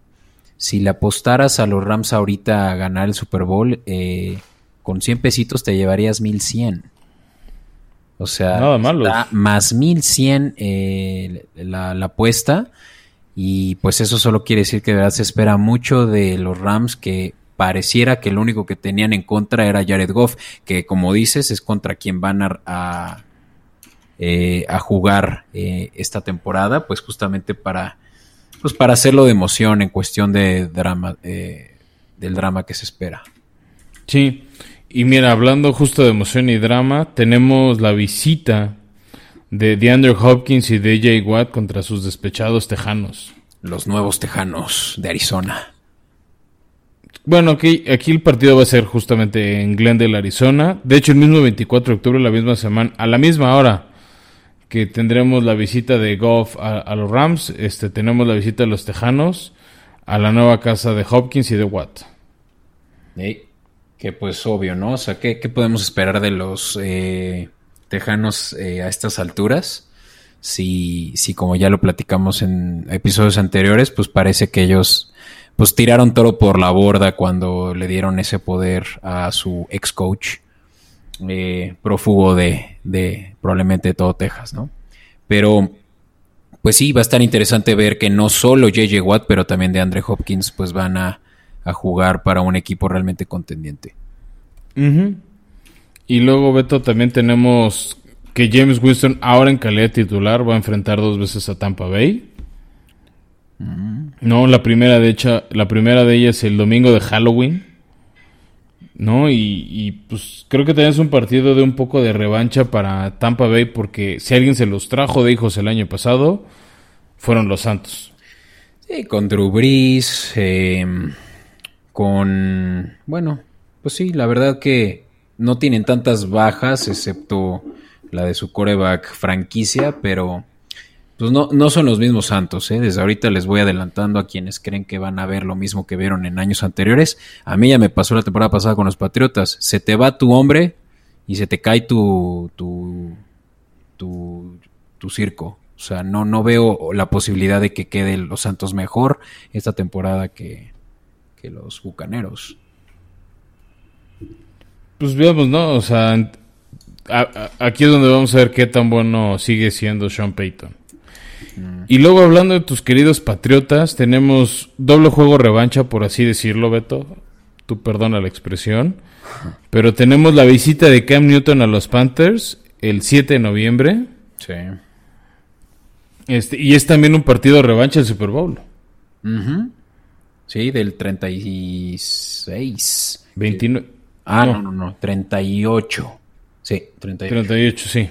Si le apostaras a los Rams ahorita a ganar el Super Bowl, eh, con 100 pesitos te llevarías 1100. O sea, Nada más 1100 eh, la, la apuesta. Y pues eso solo quiere decir que de verdad se espera mucho de los Rams que pareciera que lo único que tenían en contra era Jared Goff, que como dices es contra quien van a, a, eh, jugar eh, esta temporada, pues justamente para, pues para hacerlo de emoción en cuestión de drama, eh, del drama que se espera.
Sí, y mira, hablando justo de emoción y drama, tenemos la visita de DeAndre Hopkins y DJ Watt contra sus despechados tejanos.
Los nuevos tejanos de Arizona.
Bueno, aquí, el partido va a ser justamente en Glendale, Arizona. De hecho, el mismo 24 de octubre, la misma semana, a la misma hora que tendremos la visita de Goff a, los Rams, este, tenemos la visita de los Tejanos a la nueva casa de Hopkins y de Watt.
que pues obvio, ¿no? O sea, ¿qué, podemos esperar de los eh, Tejanos eh, a estas alturas? Si, si como ya lo platicamos en episodios anteriores, pues parece que ellos pues tiraron todo por la borda cuando le dieron ese poder a su ex coach, eh, prófugo de, de probablemente todo Texas, ¿no? Pero, pues sí, va a estar interesante ver que no solo JJ Watt, pero también de Andre Hopkins, pues van a, jugar para un equipo realmente contendiente.
Y luego, Beto, también tenemos que James Winston, ahora en calidad titular, va a enfrentar dos veces a Tampa Bay. No, la primera de hecho, la primera de ellas el domingo de Halloween. ¿No? Y, pues creo que tenés un partido de un poco de revancha para Tampa Bay porque si alguien se los trajo de hijos el año pasado, fueron los Santos.
Sí, con Drew Brees, em, con... Bueno, pues sí, la verdad que no tienen tantas bajas excepto la de su coreback franquicia, pero pues no, no son los mismos Santos, ¿eh? Desde ahorita les voy adelantando a quienes creen que van a ver lo mismo que vieron en años anteriores. A mí ya me pasó la temporada pasada con los Patriotas. Se te va tu hombre y se te cae tu, tu, tu, circo. O sea, no, no veo la posibilidad de que quede los Santos mejor esta temporada que, que los Bucaneros.
Pues veamos, ¿no? O sea, aquí es donde vamos a ver qué tan bueno sigue siendo Sean Payton. Y luego hablando de tus queridos Patriotas, tenemos doble juego revancha, por así decirlo, Beto. Tú perdona la expresión. Pero tenemos la visita de Cam Newton a los Panthers el 7 de noviembre.
Sí.
Este, y es también un partido de revancha del Super Bowl.
Sí, del 36.
29.
Ah, no, no, no, 38. Sí,
38. 38, sí.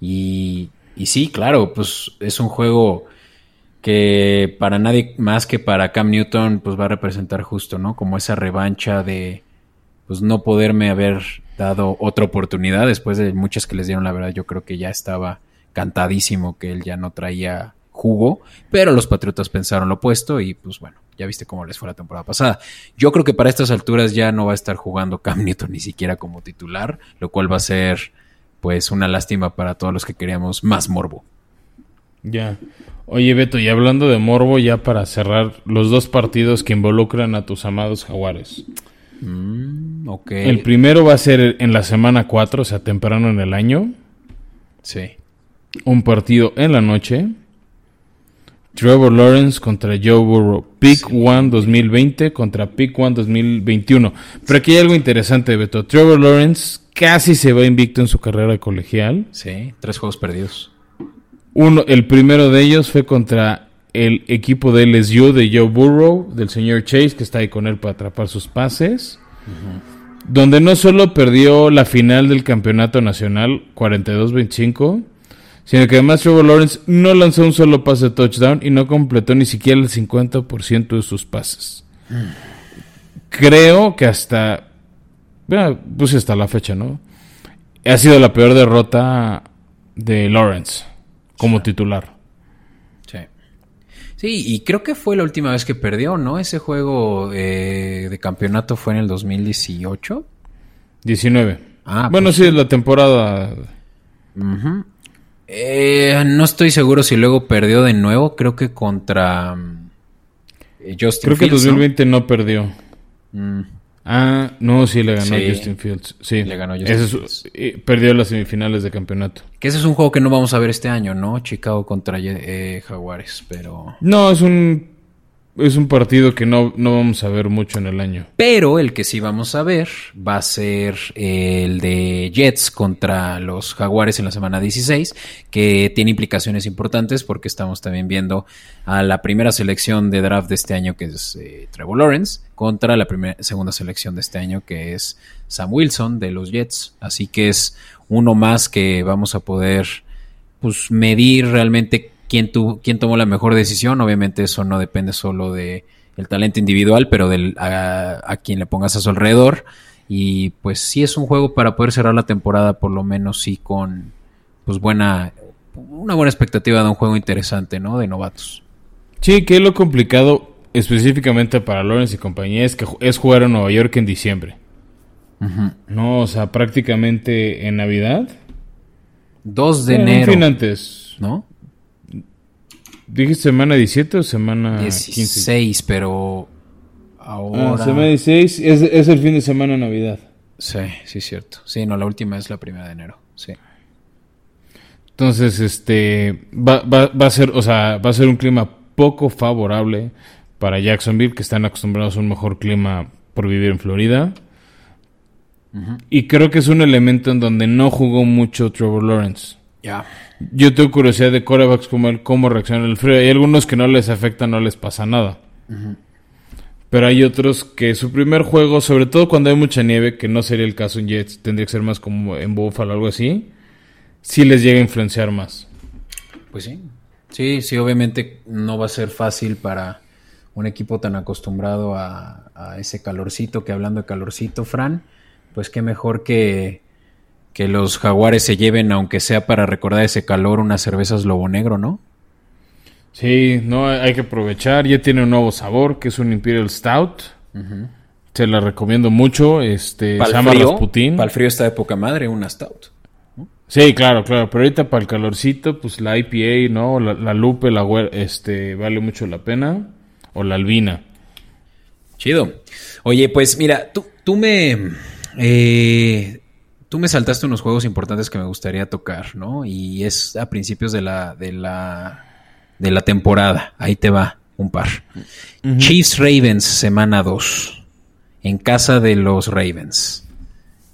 Y y sí, claro, pues es un juego que para nadie más que para Cam Newton pues va a representar justo, ¿no? Como esa revancha de pues no poderme haber dado otra oportunidad después de muchas que les dieron la verdad, yo creo que ya estaba cantadísimo que él ya no traía jugo, pero los Patriotas pensaron lo opuesto y pues bueno, ya viste cómo les fue la temporada pasada. Yo creo que para estas alturas ya no va a estar jugando Cam Newton ni siquiera como titular, lo cual va a ser pues una lástima para todos los que queríamos más morbo.
Ya. Oye, Beto, y hablando de morbo, ya para cerrar los dos partidos que involucran a tus amados jaguares.
Mm, ok.
El primero va a ser en la semana 4, o sea, temprano en el año.
Sí.
Un partido en la noche. Trevor Lawrence contra Joe Burrow. Pick 1 2020 contra Pick 1 2021. Pero aquí hay algo interesante, Beto. Trevor Lawrence casi se va invicto en su carrera colegial.
Sí, tres juegos perdidos.
Uno, el primero de ellos fue contra el equipo de LSU de Joe Burrow, del señor Chase, que está ahí con él para atrapar sus pases. Donde no solo perdió la final del campeonato nacional 42-25, sino que además Trevor Lawrence no lanzó un solo pase de touchdown y no completó ni siquiera el 50% de sus pases. Creo que hasta, puse hasta la fecha, ¿no? Ha sido la peor derrota de Lawrence como titular.
Sí. Sí, y creo que fue la última vez que perdió, ¿no? Ese juego eh, de campeonato fue en el 2018.
19.
Ah,
bueno,
pues
sí, es la temporada.
Eh, no estoy seguro si luego perdió de nuevo. Creo que contra eh, Justin
Creo que el
Fields, ¿no?
2020 no, perdió.
Mm,
Ah, no, sí le ganó
Sí.
Justin Fields. Sí,
Le ganó Justin
es-
Fields.
eh, perdió las semifinales de campeonato.
que ese es un juego que no vamos a ver este año, ¿no? Chicago contra eh, Jaguares, pero...
No, es un es un partido que no, no vamos a ver mucho en el año.
Pero el que sí vamos a ver va a ser el de Jets contra los Jaguares en la semana 16, que tiene implicaciones importantes porque estamos también viendo a la primera selección de draft de este año, que es eh, Trevor Lawrence, contra la primera, segunda selección de este año, que es Sam Wilson de los Jets. Así que es uno más que vamos a poder pues, medir realmente quién, tu- quién tomó la mejor decisión. Obviamente eso no depende solo de el talento individual, pero del, a, a quien le pongas a su alrededor. Y pues sí es un juego para poder cerrar la temporada, por lo menos sí con pues buena, una buena expectativa de un juego interesante, ¿no? De novatos.
Sí, que lo complicado específicamente para Lawrence y compañía es que es jugar en Nueva York en diciembre. No, o sea, prácticamente en Navidad.
2 de
Eh,
enero,
fin antes.
¿no?
¿Dijiste semana 17 o semana 15?
16, pero
Ah,
ahora...
semana 16 es, es el fin de semana Navidad.
Sí, sí es cierto. Sí, no, la última es la primera de enero, sí.
Entonces, este va, va, va a ser, o sea, va a ser un clima poco favorable para Jacksonville, que están acostumbrados a un mejor clima por vivir en Florida. Y creo que es un elemento en donde no jugó mucho Trevor Lawrence.
Ya.
Yo tengo curiosidad de corebacks como él, cómo reacciona el frío. Hay algunos que no les afecta, no les pasa nada. Pero hay otros que su primer juego, sobre todo cuando hay mucha nieve, que no sería el caso en Jets, tendría que ser más como en Buffalo o algo así, sí les llega a influenciar más.
Pues sí. Sí, sí, obviamente no va a ser fácil para un equipo tan acostumbrado a, a ese calorcito, que hablando de calorcito, Fran, pues qué mejor que, que los jaguares se lleven, aunque sea para recordar ese calor, unas cervezas lobo negro, ¿no?
Sí, no, hay que aprovechar. Ya tiene un nuevo sabor, que es un Imperial Stout. Se la recomiendo mucho. Este, se llama
frío,
Rasputin.
para el frío está de poca madre, una stout.
Sí, claro, claro. Pero ahorita para el calorcito, pues la IPA, ¿no? La, la Lupe, la este, vale mucho la pena. O la Albina.
Chido. Oye, pues mira, tú, tú me. eh, tú me saltaste unos juegos importantes que me gustaría tocar, ¿no? Y es a principios de la. de la. de la temporada. Ahí te va, un par. Chiefs Ravens, semana 2. En casa de los Ravens.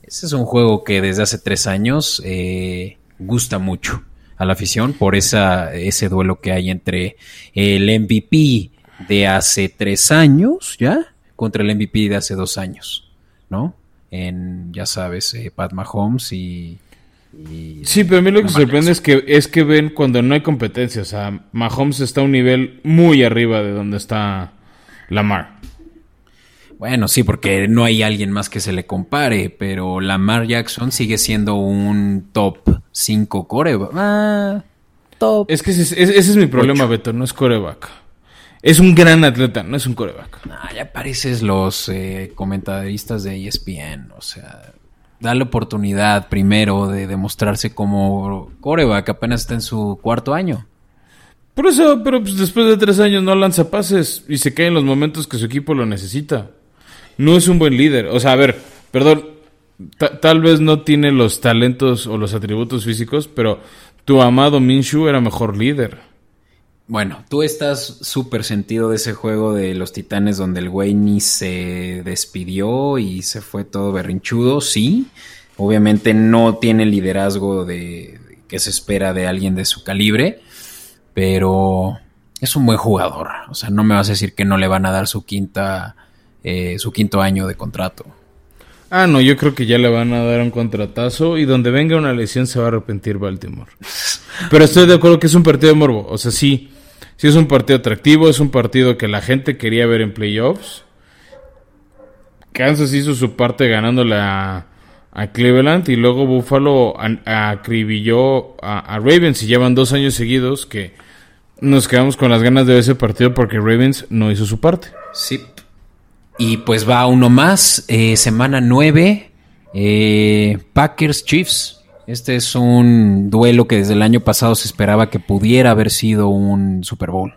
Ese es un juego que desde hace tres años eh, gusta mucho a la afición por esa, ese duelo que hay entre el MVP de hace tres años, ¿ya? Contra el MVP de hace dos años, ¿no? En, ya sabes, eh, Pat Mahomes y... y-
Sí, pero a mí lo que sorprende es que, es que ven cuando no hay competencia. O sea, Mahomes está a un nivel muy arriba de donde está Lamar.
Bueno, sí, porque no hay alguien más que se le compare, pero Lamar Jackson sigue siendo un top 5 core. Ah, top.
Es que ese, es mi problema, Beto, no es coreback. Es un gran atleta, no es un coreback.
ya pareces los eh, comentaristas de ESPN, o sea, dale oportunidad primero de demostrarse como coreback, apenas está en su cuarto año.
Por eso, pero pues después de tres años no lanza pases y se cae en los momentos que su equipo lo necesita. No es un buen líder. O sea, a ver, perdón, tal vez no tiene los talentos o los atributos físicos, pero tu amado Minshu era mejor líder.
Bueno, tú estás súper sentido de ese juego de los titanes donde el güey ni se despidió y se fue todo berrinchudo, sí. Obviamente no tiene liderazgo de que se espera de alguien de su calibre, pero es un buen jugador. O sea, no me vas a decir que no le van a dar su quinta, eh, su quinto año de contrato.
Ah, no, yo creo que ya le van a dar un contratazo y donde venga una lesión se va a arrepentir Baltimore. Pero estoy de acuerdo que es un partido de morbo. O sea, sí, sí es un partido atractivo, es un partido que la gente quería ver en playoffs. Kansas hizo su parte ganándole a, Cleveland y luego Buffalo acribilló a, a, Ravens y llevan dos años seguidos que nos quedamos con las ganas de ver ese partido porque Ravens no hizo su parte.
Sí, y pues va uno más, eh, semana 9, eh, Packers Chiefs. Este es un duelo que desde el año pasado se esperaba que pudiera haber sido un Super Bowl.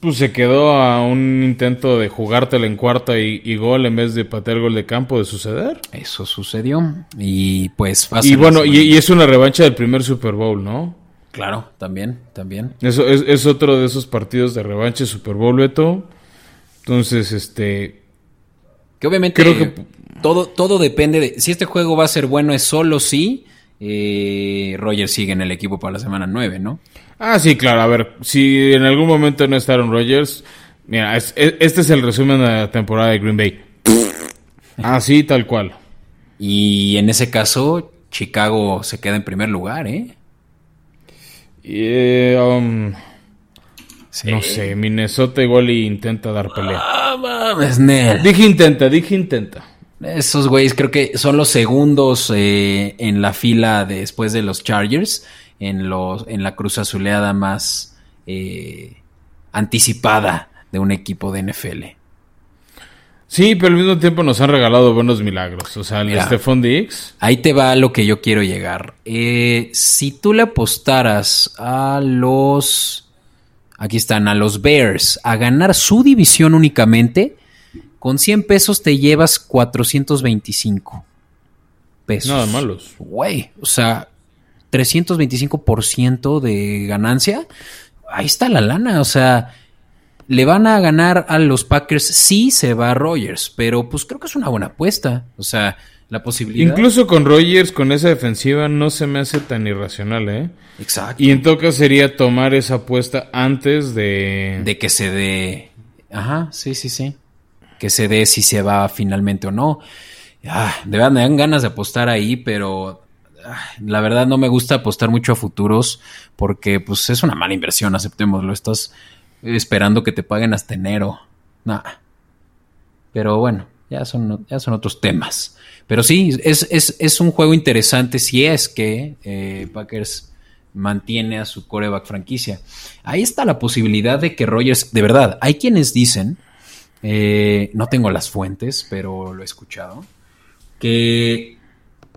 Pues se quedó a un intento de jugártela en cuarta y, gol en vez de patear gol de campo de suceder.
Eso sucedió. Y pues
Y bueno, y, es una revancha del primer Super Bowl, ¿no?
Claro, también, también.
Eso es, es otro de esos partidos de revancha Super Bowl, Beto. Entonces, este,
que obviamente Creo que... todo, todo depende de... Si este juego va a ser bueno es solo si eh, Roger sigue en el equipo para la semana 9, ¿no?
Ah, sí, claro. A ver, si en algún momento no estaron Rogers... Mira, este es el resumen de la temporada de Green Bay. Así, tal cual.
Y en ese caso, Chicago se queda en primer lugar, ¿eh?
eh um, no sé, Minnesota igual intenta dar pelea.
Ah, mames, Nel.
Dije intenta, dije intenta.
Esos güeyes creo que son los segundos eh, en la fila después de los Chargers, en, los, en la cruz azuleada más eh, anticipada de un equipo de NFL.
Sí, pero al mismo tiempo nos han regalado buenos milagros. O sea, el Stephon Diggs.
Ahí te va lo que yo quiero llegar. Eh, si tú le apostaras a los Aquí están a los Bears a ganar su división únicamente. Con 100 pesos te llevas 425 pesos.
Nada malos.
Güey, o sea, 325% de ganancia. Ahí está la lana, o sea, le van a ganar a los Packers si se va a Rogers, pero pues creo que es una buena apuesta. O sea, la posibilidad.
Incluso con Rogers, con esa defensiva, no se me hace tan irracional, ¿eh?
Exacto.
Y en todo caso sería tomar esa apuesta antes de...
De que se dé... Ajá, sí, sí, sí. Que se dé si se va finalmente o no. Ah, de verdad, me dan ganas de apostar ahí, pero ah, la verdad no me gusta apostar mucho a futuros porque pues es una mala inversión, aceptémoslo. Estás esperando que te paguen hasta enero. Nah. Pero bueno, ya son, ya son otros temas. Pero sí, es, un juego interesante si es que eh, Packers mantiene a su coreback franquicia. Ahí está la posibilidad de que Rogers, de verdad, hay quienes dicen, eh, no tengo las fuentes, pero lo he escuchado, que,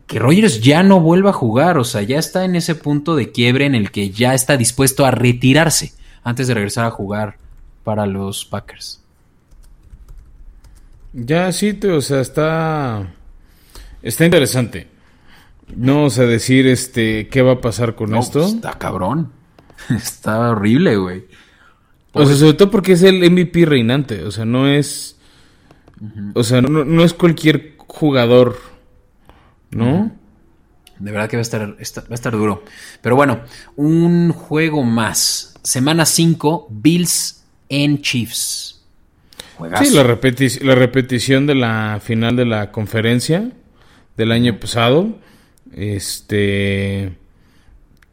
que Rogers ya no vuelva a jugar, o sea, ya está en ese punto de quiebre en el que ya está dispuesto a retirarse antes de regresar a jugar para los Packers.
Ya sí, o sea, está Está interesante. No vamos a decir este qué va a pasar con esto. Pues,
está cabrón. Está horrible, güey.
O sea, sobre todo porque es el MVP reinante. O sea, no es. O sea, no, es cualquier jugador. ¿No?
De verdad que va a estar, va a estar duro. Pero bueno, un juego más. Semana 5, Bills en Chiefs.
Sí, la, la repetición de la final de la conferencia del año pasado. Este.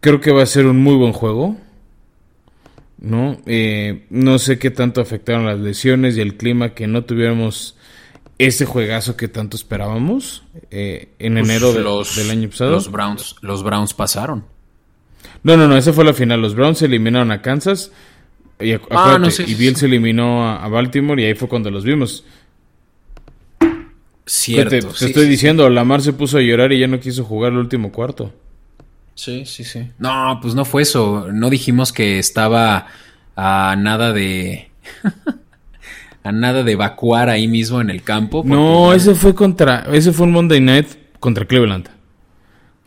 Creo que va a ser un muy buen juego. ¿No? Eh, no sé qué tanto afectaron las lesiones y el clima que no tuviéramos ese juegazo que tanto esperábamos eh, en pues enero del año pasado.
Los Browns, los Browns pasaron.
No, no, no, esa fue la final. Los Browns eliminaron a Kansas. Y,
Ah, no sé,
y Bills eliminó a, a Baltimore y ahí fue cuando los vimos.
Cierto.
te te
sí,
estoy
sí,
diciendo, Lamar se puso a llorar y ya no quiso jugar el último cuarto.
Sí, sí, sí. No, pues no fue eso. No dijimos que estaba a nada de. a nada de evacuar ahí mismo en el campo.
No, ese fue contra, ese fue un Monday Night contra Cleveland.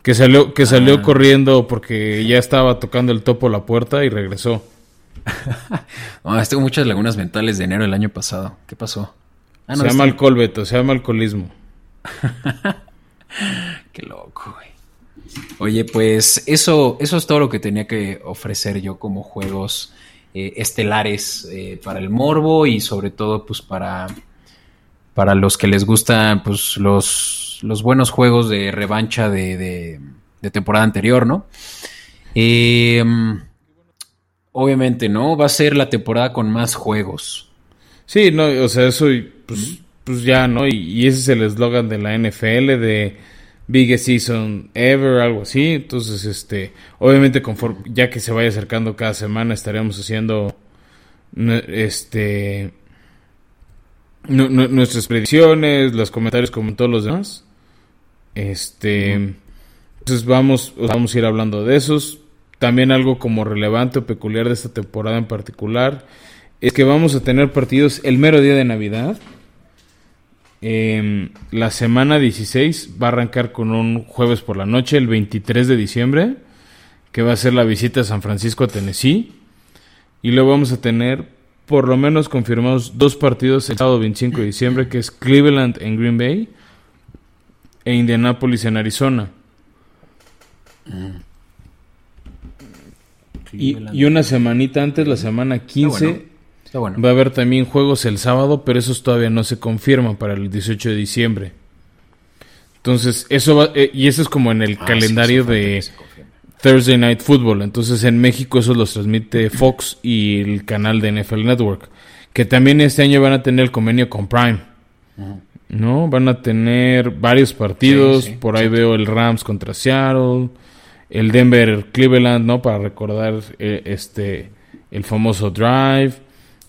Que salió, que salió
Ah.
corriendo porque ya estaba tocando el topo la puerta y regresó.
No, tengo muchas lagunas mentales de enero del año pasado. ¿Qué pasó? Ah, no,
se llama
este-
alcohol, Beto, se llama alcoholismo.
Qué loco, güey. Oye, pues eso, eso es todo lo que tenía que ofrecer yo como juegos eh, estelares eh, para el morbo y sobre todo pues para, para los que les gustan pues los, los buenos juegos de revancha de, de- de temporada anterior, ¿no? Eh, obviamente, ¿no? Va a ser la temporada con más juegos.
Sí, no, o sea, eso, pues, pues ya, ¿no? Y, y ese es el eslogan de la NFL de Biggest Season Ever, algo así. Entonces, este, obviamente, conforme, ya que se vaya acercando cada semana, estaremos haciendo, este, nu- nu- nuestras predicciones, los comentarios como todos los demás. Este, entonces vamos, vamos a ir hablando de esos. También algo como relevante o peculiar de esta temporada en particular es que vamos a tener partidos el mero día de Navidad. Em, la semana 16 va a arrancar con un jueves por la noche, el 23 de diciembre, que va a ser la visita a San Francisco a Tennessee. Y luego vamos a tener por lo menos confirmados dos partidos el sábado 25 de diciembre, que es Cleveland en Green Bay e Indianapolis en Arizona. Y, y una semanita antes, la semana 15,
bueno. Está bueno.
va a haber también juegos el sábado, pero esos todavía no se confirman para el 18 de diciembre. Entonces, eso va, eh, y eso es como en el
Ah,
calendario
sí,
de. Thursday Night Football. Entonces, en México eso los transmite Fox y el canal de NFL Network, que también este año van a tener el convenio con Prime. ¿No? Van a tener varios partidos.
Sí, sí,
Por ahí veo el Rams contra Seattle, el Denver Cleveland, ¿no? Para recordar eh, este el famoso Drive,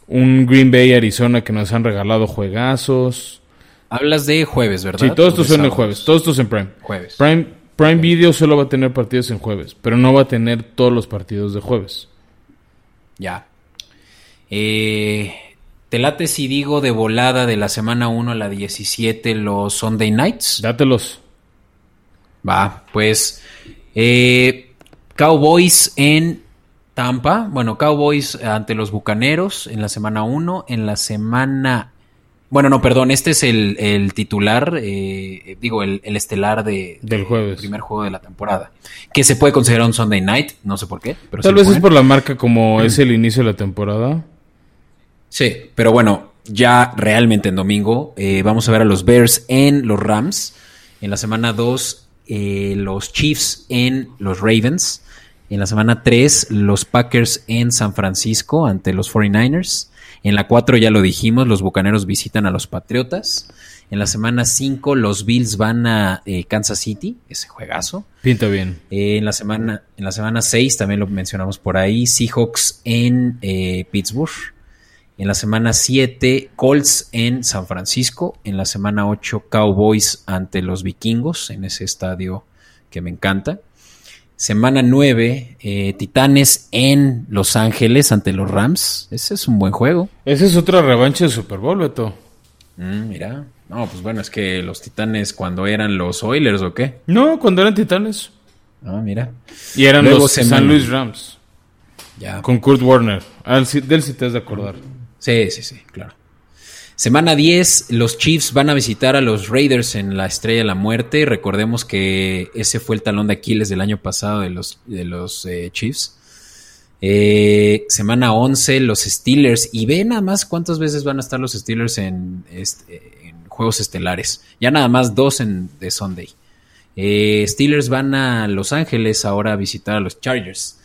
un Green Bay Arizona que nos han regalado juegazos.
Hablas de jueves, ¿verdad?
Sí, todos
¿O de
estos son en
sábados?
jueves, todos estos en Prime.
Jueves.
Prime Prime Video solo va a tener partidos en jueves, pero no va a tener todos los partidos de jueves.
Ya. Eh, ¿Te late si digo de volada de la semana 1 a la 17 los Sunday Nights?
Dátelos.
Va, pues eh, Cowboys en Tampa. Bueno, Cowboys ante los Bucaneros en la semana 1. En la semana... Bueno, no, perdón, este es el, el titular, eh, digo, el, el estelar de,
Del
de-
jueves.
primer juego de la temporada. Que se puede considerar un Sunday Night, no sé por qué. Pero
Tal vez es por la marca como es el inicio de la temporada.
Sí, pero bueno, ya realmente en domingo eh, vamos a ver a los Bears en los Rams. En la semana 2, los Chiefs en los Ravens. En la semana 3, los Packers en San Francisco ante los 49ers. En la 4 ya lo dijimos, los Bucaneros visitan a los Patriotas. En la semana 5, los Bills van a eh, Kansas City, ese juegazo.
Pinta bien.
Eh, en la semana en la semana 6 también lo mencionamos por ahí, Seahawks en eh, Pittsburgh. En la semana 7, Colts en San Francisco. En la semana 8, Cowboys ante los Vikingos en ese estadio que me encanta. Semana 9, eh, Titanes en Los Ángeles ante los Rams. Ese es un buen juego.
Esa es otra revancha de Super Bowl, Beto.
Mm, mira. No, pues bueno, es que los Titanes cuando eran los Oilers o qué.
No, cuando eran Titanes.
Ah, mira.
Y eran
Luego
los
semana-
San Luis Rams.
Ya.
Con Kurt Warner. Al, del sí te has de acordar.
Sí, sí, sí, claro. Semana 10, los Chiefs van a visitar a los Raiders en la Estrella de la Muerte. Recordemos que ese fue el talón de Aquiles del año pasado de los, de los eh, Chiefs. Eh, semana 11, los Steelers. Y ve nada más cuántas veces van a estar los Steelers en, juegos estelares. Ya nada más dos en, de Sunday. Eh, Steelers van a Los Ángeles ahora a visitar a los Chargers.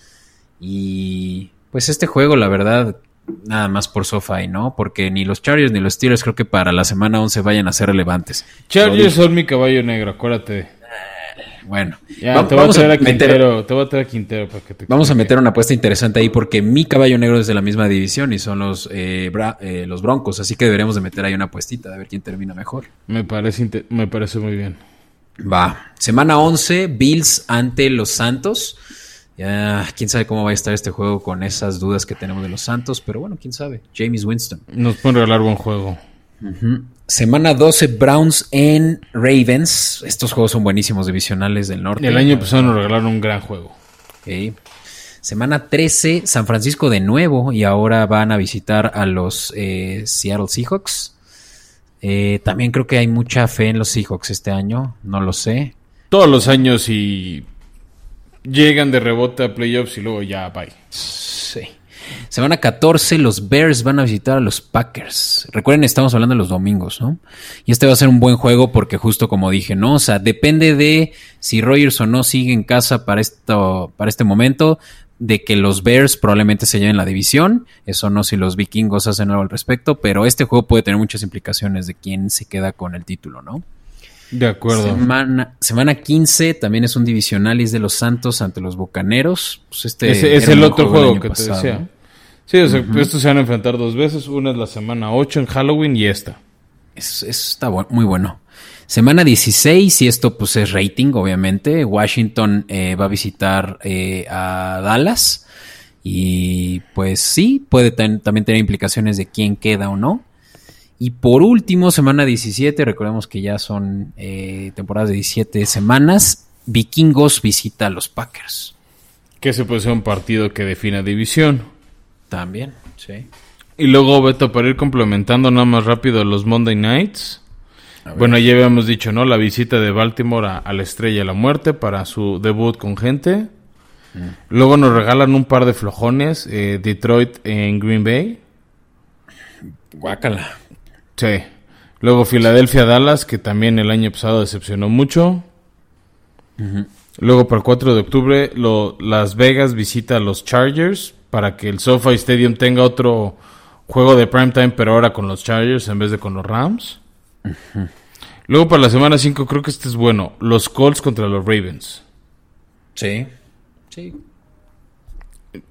Y pues este juego, la verdad, nada más por SoFi, ¿no? Porque ni los Chargers ni los Steelers creo que para la semana 11 vayan a ser relevantes.
Chargers son mi caballo negro, acuérdate.
bueno.
Ya, te voy a traer a Quintero, te voy a traer a Quintero para que te
Vamos a meter una apuesta interesante ahí porque mi caballo negro es de la misma división y son los, eh, bra- eh, los Broncos, así que deberíamos de meter ahí una apuestita de ver quién termina mejor.
Me parece, me parece muy bien.
Va. Semana 11, Bills ante los Santos. Ya, quién sabe cómo va a estar este juego con esas dudas que tenemos de los Santos, pero bueno, quién sabe. James Winston.
Nos pueden regalar buen juego.
Semana 12, Browns en Ravens. Estos juegos son buenísimos divisionales del norte.
El año pasado nos regalaron un gran juego.
Ok. Semana 13, San Francisco de nuevo y ahora van a visitar a los eh, Seattle Seahawks. Eh, también creo que hay mucha fe en los Seahawks este año, no lo sé.
Todos los años y llegan de rebote a playoffs y luego ya bye.
Sí. Semana 14, los Bears van a visitar a los Packers. Recuerden, estamos hablando de los domingos, ¿no? Y este va a ser un buen juego porque justo como dije, ¿no? O sea, depende de si Rogers o no sigue en casa para, esto, para este momento, de que los Bears probablemente se lleven la división. Eso no si los vikingos hacen algo al respecto, pero este juego puede tener muchas implicaciones de quién se queda con el título, ¿no?
De acuerdo.
Semana, semana 15 también es un divisionalis de los Santos ante los Bucaneros. Pues este
Ese es el otro juego que
pasado.
te decía. Sí, o sea, estos se van a enfrentar dos veces. Una es la semana 8 en Halloween y esta.
Es, es- está bu- muy bueno. Semana 16, y esto pues es rating, obviamente. Washington eh, va a visitar eh, a Dallas. Y pues sí, puede ten- también tener implicaciones de quién queda o no. Y por último, semana 17, recordemos que ya son eh, temporadas de 17 semanas. Vikingos visita a los Packers.
Que ese puede ser un partido que defina división.
También, sí.
Y luego, Beto, para ir complementando nada más rápido los Monday Nights. Bueno, ya habíamos dicho, ¿no? La visita de Baltimore a, a la Estrella de la Muerte para su debut con gente. Luego nos regalan un par de flojones. eh, Detroit en Green Bay.
Guácala.
Sí. Luego Filadelfia Dallas, que también el año pasado decepcionó mucho. Luego para el 4 de octubre, lo- Las Vegas visita a los Chargers para que el SoFi Stadium tenga otro juego de primetime, pero ahora con los Chargers en vez de con los Rams. Luego para la semana 5, creo que este es bueno. Los Colts contra los Ravens.
Sí. Sí.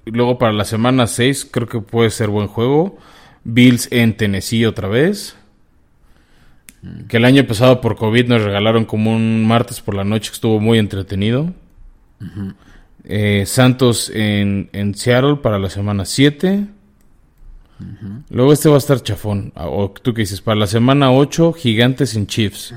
Luego para la semana 6, creo que puede ser buen juego. Bills en Tennessee otra vez. Que el año pasado por COVID nos regalaron como un martes por la noche que estuvo muy entretenido. Eh, Santos en, en Seattle para la semana 7. Luego este va a estar chafón. Ah, O tú qué dices, para la semana 8, Gigantes en Chiefs.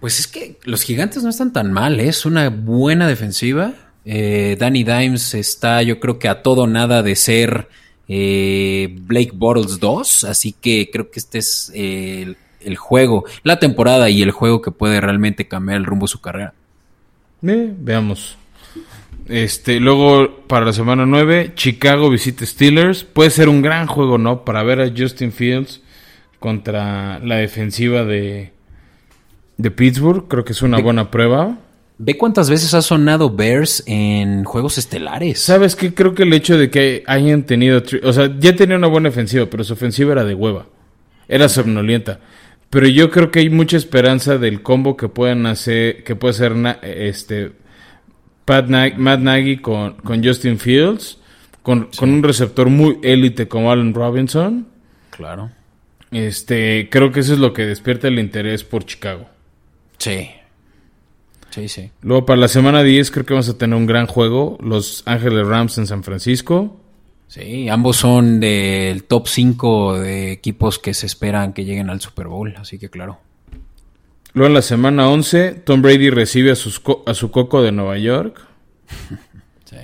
Pues es que los gigantes no están tan mal, ¿eh? es una buena defensiva. Eh, Danny Dimes está, yo creo que a todo nada de ser Blake Bortles 2, así que creo que este es el, el juego, la temporada y el juego que puede realmente cambiar el rumbo de su carrera.
Eh, veamos. Este, luego para la semana 9, Chicago visita Steelers. Puede ser un gran juego, ¿no? Para ver a Justin Fields contra la defensiva de, de Pittsburgh. Creo que es una
Ve-
buena prueba.
Ve cuántas veces ha sonado Bears en juegos estelares.
¿Sabes qué? Creo que el hecho de que hayan tenido... O sea, ya tenía una buena ofensiva, pero su ofensiva era de hueva. Era somnolienta. Pero yo creo que hay mucha esperanza del combo que pueden hacer... Que puede ser este... Pat Nag- Matt Nagy con, con Justin Fields. Con, con un receptor muy élite como Allen Robinson.
Claro.
Este, creo que eso es lo que despierta el interés por Chicago.
Sí. Sí, sí.
Luego para la semana 10 creo que vamos a tener un gran juego. Los Ángeles Rams en San Francisco.
Sí, ambos son del top 5 de equipos que se esperan que lleguen al Super Bowl, así que claro.
Luego en la semana 11, Tom Brady recibe a, sus co- a su coco de Nueva York.
Sí.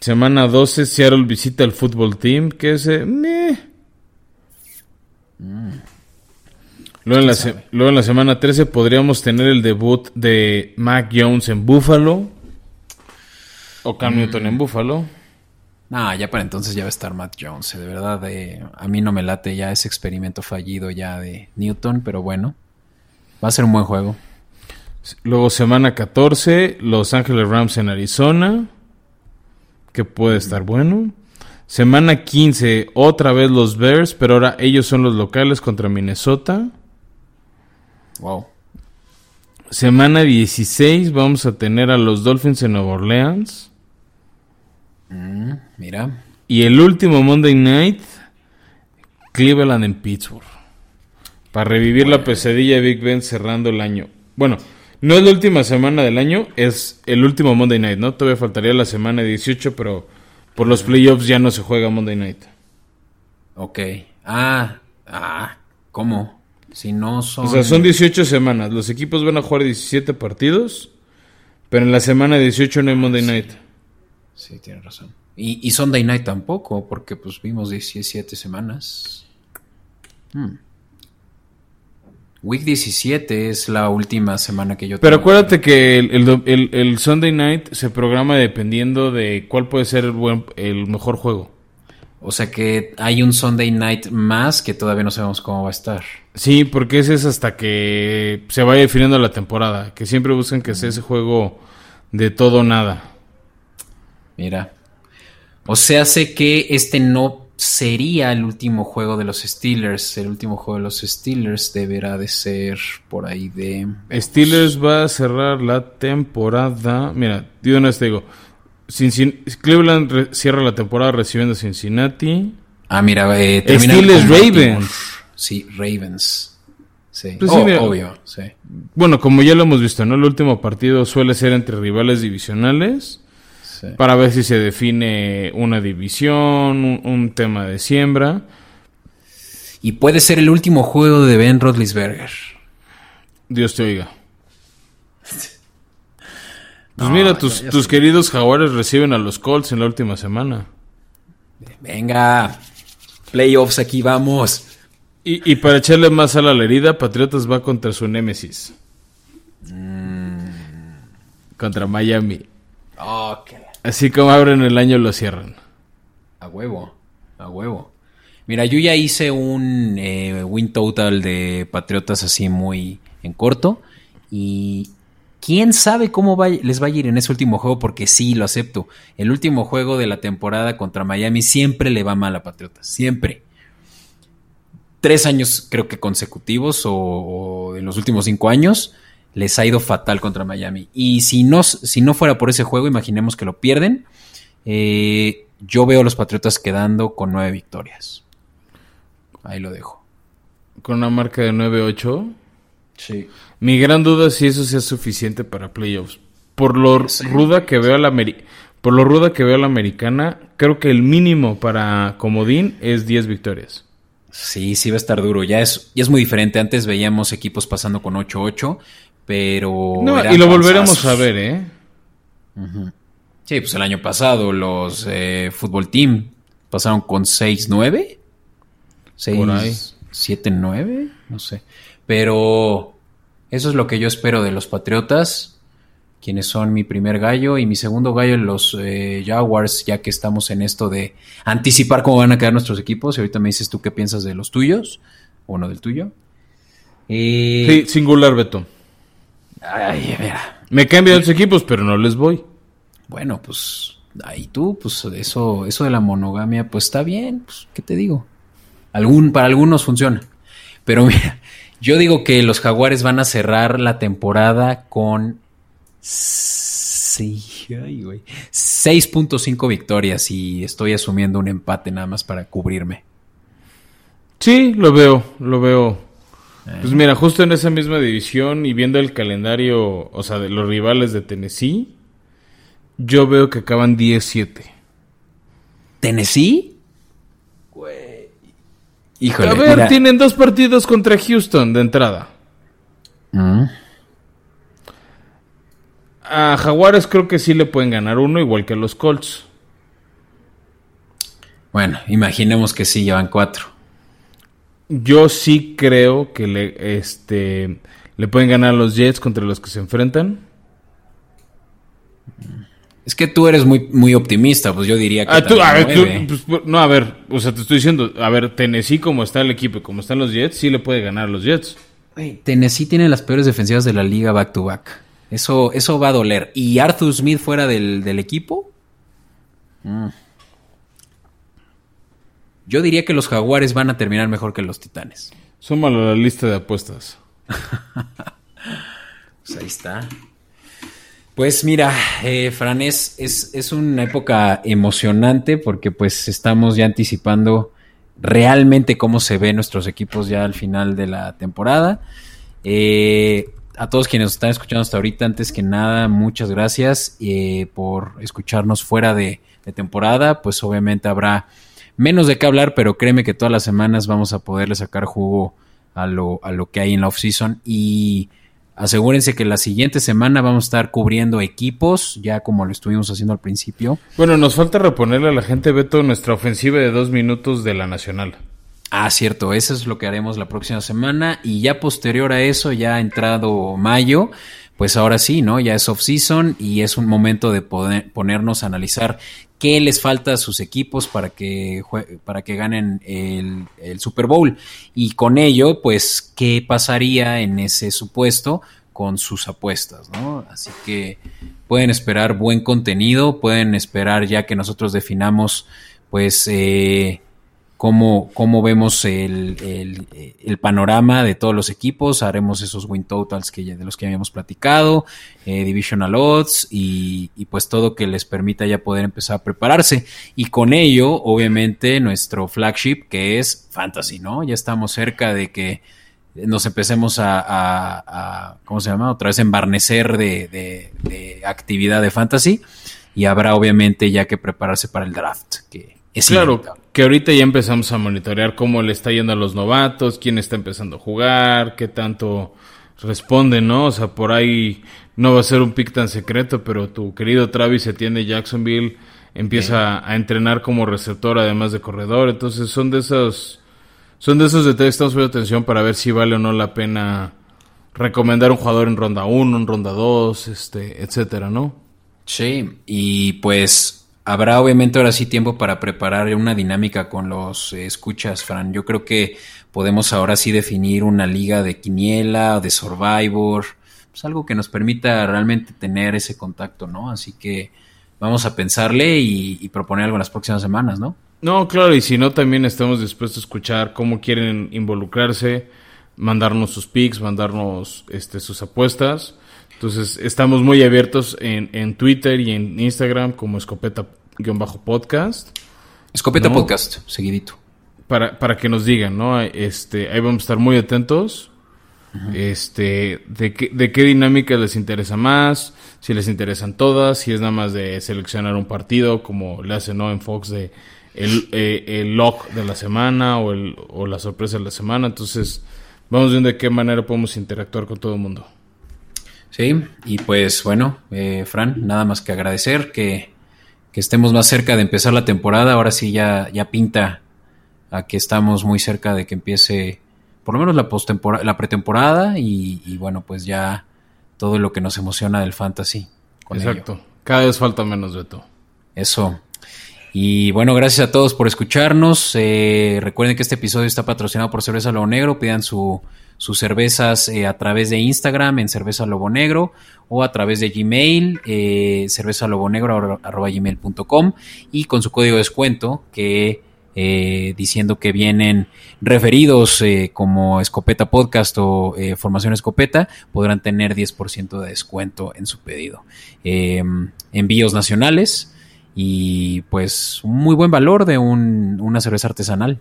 Semana 12, Seattle visita el fútbol team, que es... eh, meh. Luego, en la se- luego en la semana 13 podríamos tener el debut de Mac Jones en Buffalo. O Cam Newton en Buffalo.
No, ya para entonces ya va a estar Matt Jones. eh, De verdad, eh, a mí no me late ya ese experimento fallido ya de Newton, pero bueno, va a ser un buen juego.
Luego semana 14, Los Ángeles Rams en Arizona, que puede estar bueno. Semana 15, otra vez los Bears, pero ahora ellos son los locales contra Minnesota.
Wow.
Semana 16 vamos a tener a los Dolphins en Nueva Orleans.
Mm, mira.
Y el último Monday Night, Cleveland en Pittsburgh. Para revivir la pesadilla de Big Ben cerrando el año. Bueno, no es la última semana del año, es el último Monday Night, ¿no? Todavía faltaría la semana 18, pero por los playoffs ya no se juega Monday Night.
Ok. Ah, ah, ¿cómo? Si no son...
O sea, son 18 semanas. Los equipos van a jugar 17 partidos, pero en la semana 18 no hay Monday Night.
Sí, tienes razón. Y, y Sunday Night tampoco, porque pues vimos 17 semanas. Hmm. Week 17 es la última semana que yo
Pero acuérdate que el, el- el- el Sunday Night se programa dependiendo de cuál puede ser el, buen, el mejor juego.
O sea que hay un Sunday Night más que todavía no sabemos cómo va a estar.
Sí, porque ese es hasta que se vaya definiendo la temporada. Que siempre buscan que sea ese juego de todo o nada.
Mira. O sea, sé que este no sería el último juego de los Steelers. El último juego de los Steelers deberá de ser por ahí de...
Steelers va a cerrar la temporada. Mira, de una vez te digo. Cincin- Cleveland cierra la temporada recibiendo a Cincinnati.
Ah, mira, eh,
Steelers. Ravens.
Sí, Ravens. Sí,
Pues sí,
Oh,
mira.
obvio, sí.
Bueno, como ya lo hemos visto, ¿no? El último partido suele ser entre rivales divisionales.
Sí.
Para ver si se define una división, un, un tema de siembra.
Y puede ser el último juego de Ben Roethlisberger.
Dios te oiga. Pues
No,
mira, tus, queridos jaguares reciben a los Colts en la última semana.
Venga, playoffs, aquí vamos.
Y, y para echarle más a la herida, Patriotas va contra su némesis.
Mm.
Contra Miami.
Ok.
Así como abren el año, lo cierran.
A huevo, a huevo. Mira, yo ya hice un eh, win total de Patriotas así muy en corto. Y quién sabe cómo les va a ir en ese último juego, porque sí, lo acepto. El último juego de la temporada contra Miami siempre le va mal a Patriotas, siempre. Tres años creo que consecutivos o en los últimos cinco años les ha ido fatal contra Miami. Y si no, si no fuera por ese juego, imaginemos que lo pierden. Eh, yo veo a los Patriotas quedando con nueve victorias. Ahí lo dejo.
Con una marca de 9-8.
Sí.
Mi gran duda es si eso sea suficiente para playoffs. Por lo
Sí.
ruda que veo a la por lo ruda que veo a la americana, creo que el mínimo para comodín es 10 victorias.
Sí, sí va a estar duro. Ya es, ya es muy diferente. Antes veíamos equipos pasando con 8-8, pero...
No, y lo volveremos a ver, ¿eh?
Sí, pues el año pasado los eh, Fútbol Team pasaron con 6-9.
Por ahí.
7-9, no sé. Pero eso es lo que yo espero de los Patriotas, quienes son mi primer gallo y mi segundo gallo los eh, Jaguars, ya que estamos en esto de anticipar cómo van a quedar nuestros equipos. Y ahorita me dices tú qué piensas de los tuyos, o no del tuyo. Eh,
Sí, singular, Beto.
Ay, mira.
Me cambian los equipos, pero no les voy.
Bueno, pues ahí tú, pues eso, eso de la monogamia, pues está bien, pues, ¿qué te digo? Algún, para algunos funciona. Pero mira, yo digo que los jaguares van a cerrar la temporada con sí, ay, güey, 6.5 victorias y estoy asumiendo un empate nada más para cubrirme.
Sí, lo veo, lo veo. Pues mira, justo en esa misma división y viendo el calendario, o sea, de los rivales de Tennessee, yo veo que acaban 10-7.
¿Tennessee? Güey. Híjole,
A ver,
mira.
tienen dos partidos contra Houston de entrada.
Mm.
A Jaguares creo que sí le pueden ganar uno, igual que a los Colts.
Bueno, imaginemos que sí, llevan cuatro.
Yo sí creo que le, este, le pueden ganar a los Jets contra los que se enfrentan.
Es que tú eres muy, muy optimista, pues yo diría que.
Ah, tú- a ver, tú- pues, pues, no, a ver, o sea, te estoy diciendo, a ver, Tennessee como está el equipo y como están los Jets, sí le puede ganar a los Jets.
Güey, Tennessee tiene las peores defensivas de la liga back to back. Eso, eso va a doler. ¿Y Arthur Smith fuera del, del equipo? Mm. Yo diría que los Jaguares van a terminar mejor que los Titanes.
Súmalo a la lista de apuestas.
Pues ahí está. Pues mira, eh, Fran, es, es, una época emocionante porque pues estamos ya anticipando realmente cómo se ven nuestros equipos ya al final de la temporada. Eh, a todos quienes nos están escuchando hasta ahorita, antes que nada, muchas gracias eh, por escucharnos fuera de, de, temporada. Pues obviamente habrá menos de qué hablar, pero créeme que todas las semanas vamos a poderle sacar jugo a lo, a lo que hay en la off-season. Y Asegúrense que la siguiente semana vamos a estar cubriendo equipos, ya como lo estuvimos haciendo al principio.
Bueno, nos falta reponerle a la gente, Beto, nuestra ofensiva de dos minutos de la Nacional.
Ah, cierto, eso es lo que haremos la próxima semana. Y ya posterior a eso, ya ha entrado mayo, pues ahora sí, ¿no? Ya es off-season y es un momento de ponernos a analizar qué les falta a sus equipos para que, para que ganen el, el, Super Bowl. Y con ello, pues, qué pasaría en ese supuesto con sus apuestas, ¿no? Así que pueden esperar buen contenido, pueden esperar ya que nosotros definamos, pues, eh, cómo, cómo vemos el, el, panorama de todos los equipos. Haremos esos win totals que de los que habíamos platicado, eh, divisional odds y, y, pues todo que les permita ya poder empezar a prepararse. Y con ello, obviamente, nuestro flagship que es Fantasy, ¿no? Ya estamos cerca de que nos empecemos a, a, ¿cómo se llama? Otra vez embarnecer de, de, de actividad de Fantasy. Y habrá obviamente ya que prepararse para el draft, que es
claro que ahorita ya empezamos a monitorear cómo le está yendo a los novatos, quién está empezando a jugar, qué tanto responden, ¿no? O sea, por ahí no va a ser un pick tan secreto, pero tu querido Travis se atiende Jacksonville, empieza a entrenar como receptor además de corredor, entonces son de esos son de esos detalles que estamos poniendo atención para ver si vale o no la pena recomendar un jugador en ronda 1, en ronda 2, este, etcétera, ¿no?
Sí, y pues habrá obviamente ahora sí tiempo para preparar una dinámica con los eh, escuchas, Fran. Yo creo que podemos ahora sí definir una liga de quiniela de Survivor, pues algo que nos permita realmente tener ese contacto, ¿no? Así que vamos a pensarle y, proponer algo en las próximas semanas, ¿no?
No, claro, y si no, también estamos dispuestos a escuchar cómo quieren involucrarse, mandarnos sus picks, mandarnos este, sus apuestas. Entonces, estamos muy abiertos en, en Twitter y en Instagram como Escopeta bajo podcast.
Escopeta Podcast, seguidito.
Para, para que nos digan, ¿no? Este, ahí vamos a estar muy atentos. Este, de qué, de qué dinámica les interesa más, si les interesan todas, si es nada más de seleccionar un partido, como le hacen ¿no? en Fox de el, eh, el log de la semana o, el, o la sorpresa de la semana. Entonces, vamos viendo de qué manera podemos interactuar con todo el mundo.
Sí, y pues bueno, eh, Fran, nada más que agradecer que que estemos más cerca de empezar la temporada. Ahora sí ya, ya pinta a que estamos muy cerca de que empiece por lo menos la, la pretemporada y, bueno, pues ya todo lo que nos emociona del fantasy.
Exacto. Cada vez falta menos, de todo
Eso. Y bueno, gracias a todos por escucharnos. Eh, recuerden que este episodio está patrocinado por Cerveza Lobo Negro. Pidan su, sus cervezas eh, a través de Instagram en Cerveza Lobo Negro o a través de Gmail, eh, cervezalobonegro.gmail.com y con su código de descuento que eh, diciendo que vienen referidos eh, como Escopeta Podcast o Formación Escopeta, podrán tener 10% de descuento en su pedido. envíos nacionales y pues un muy buen valor de una cerveza artesanal.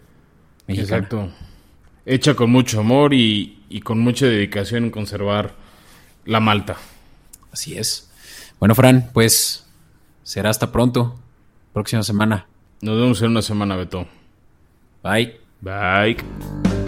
Exacto. Hecha con mucho amor y, y con mucha dedicación en conservar la malta.
Así es. Bueno, Fran, pues será hasta pronto. Próxima semana.
Nos vemos en una semana, Beto.
Bye.
Bye.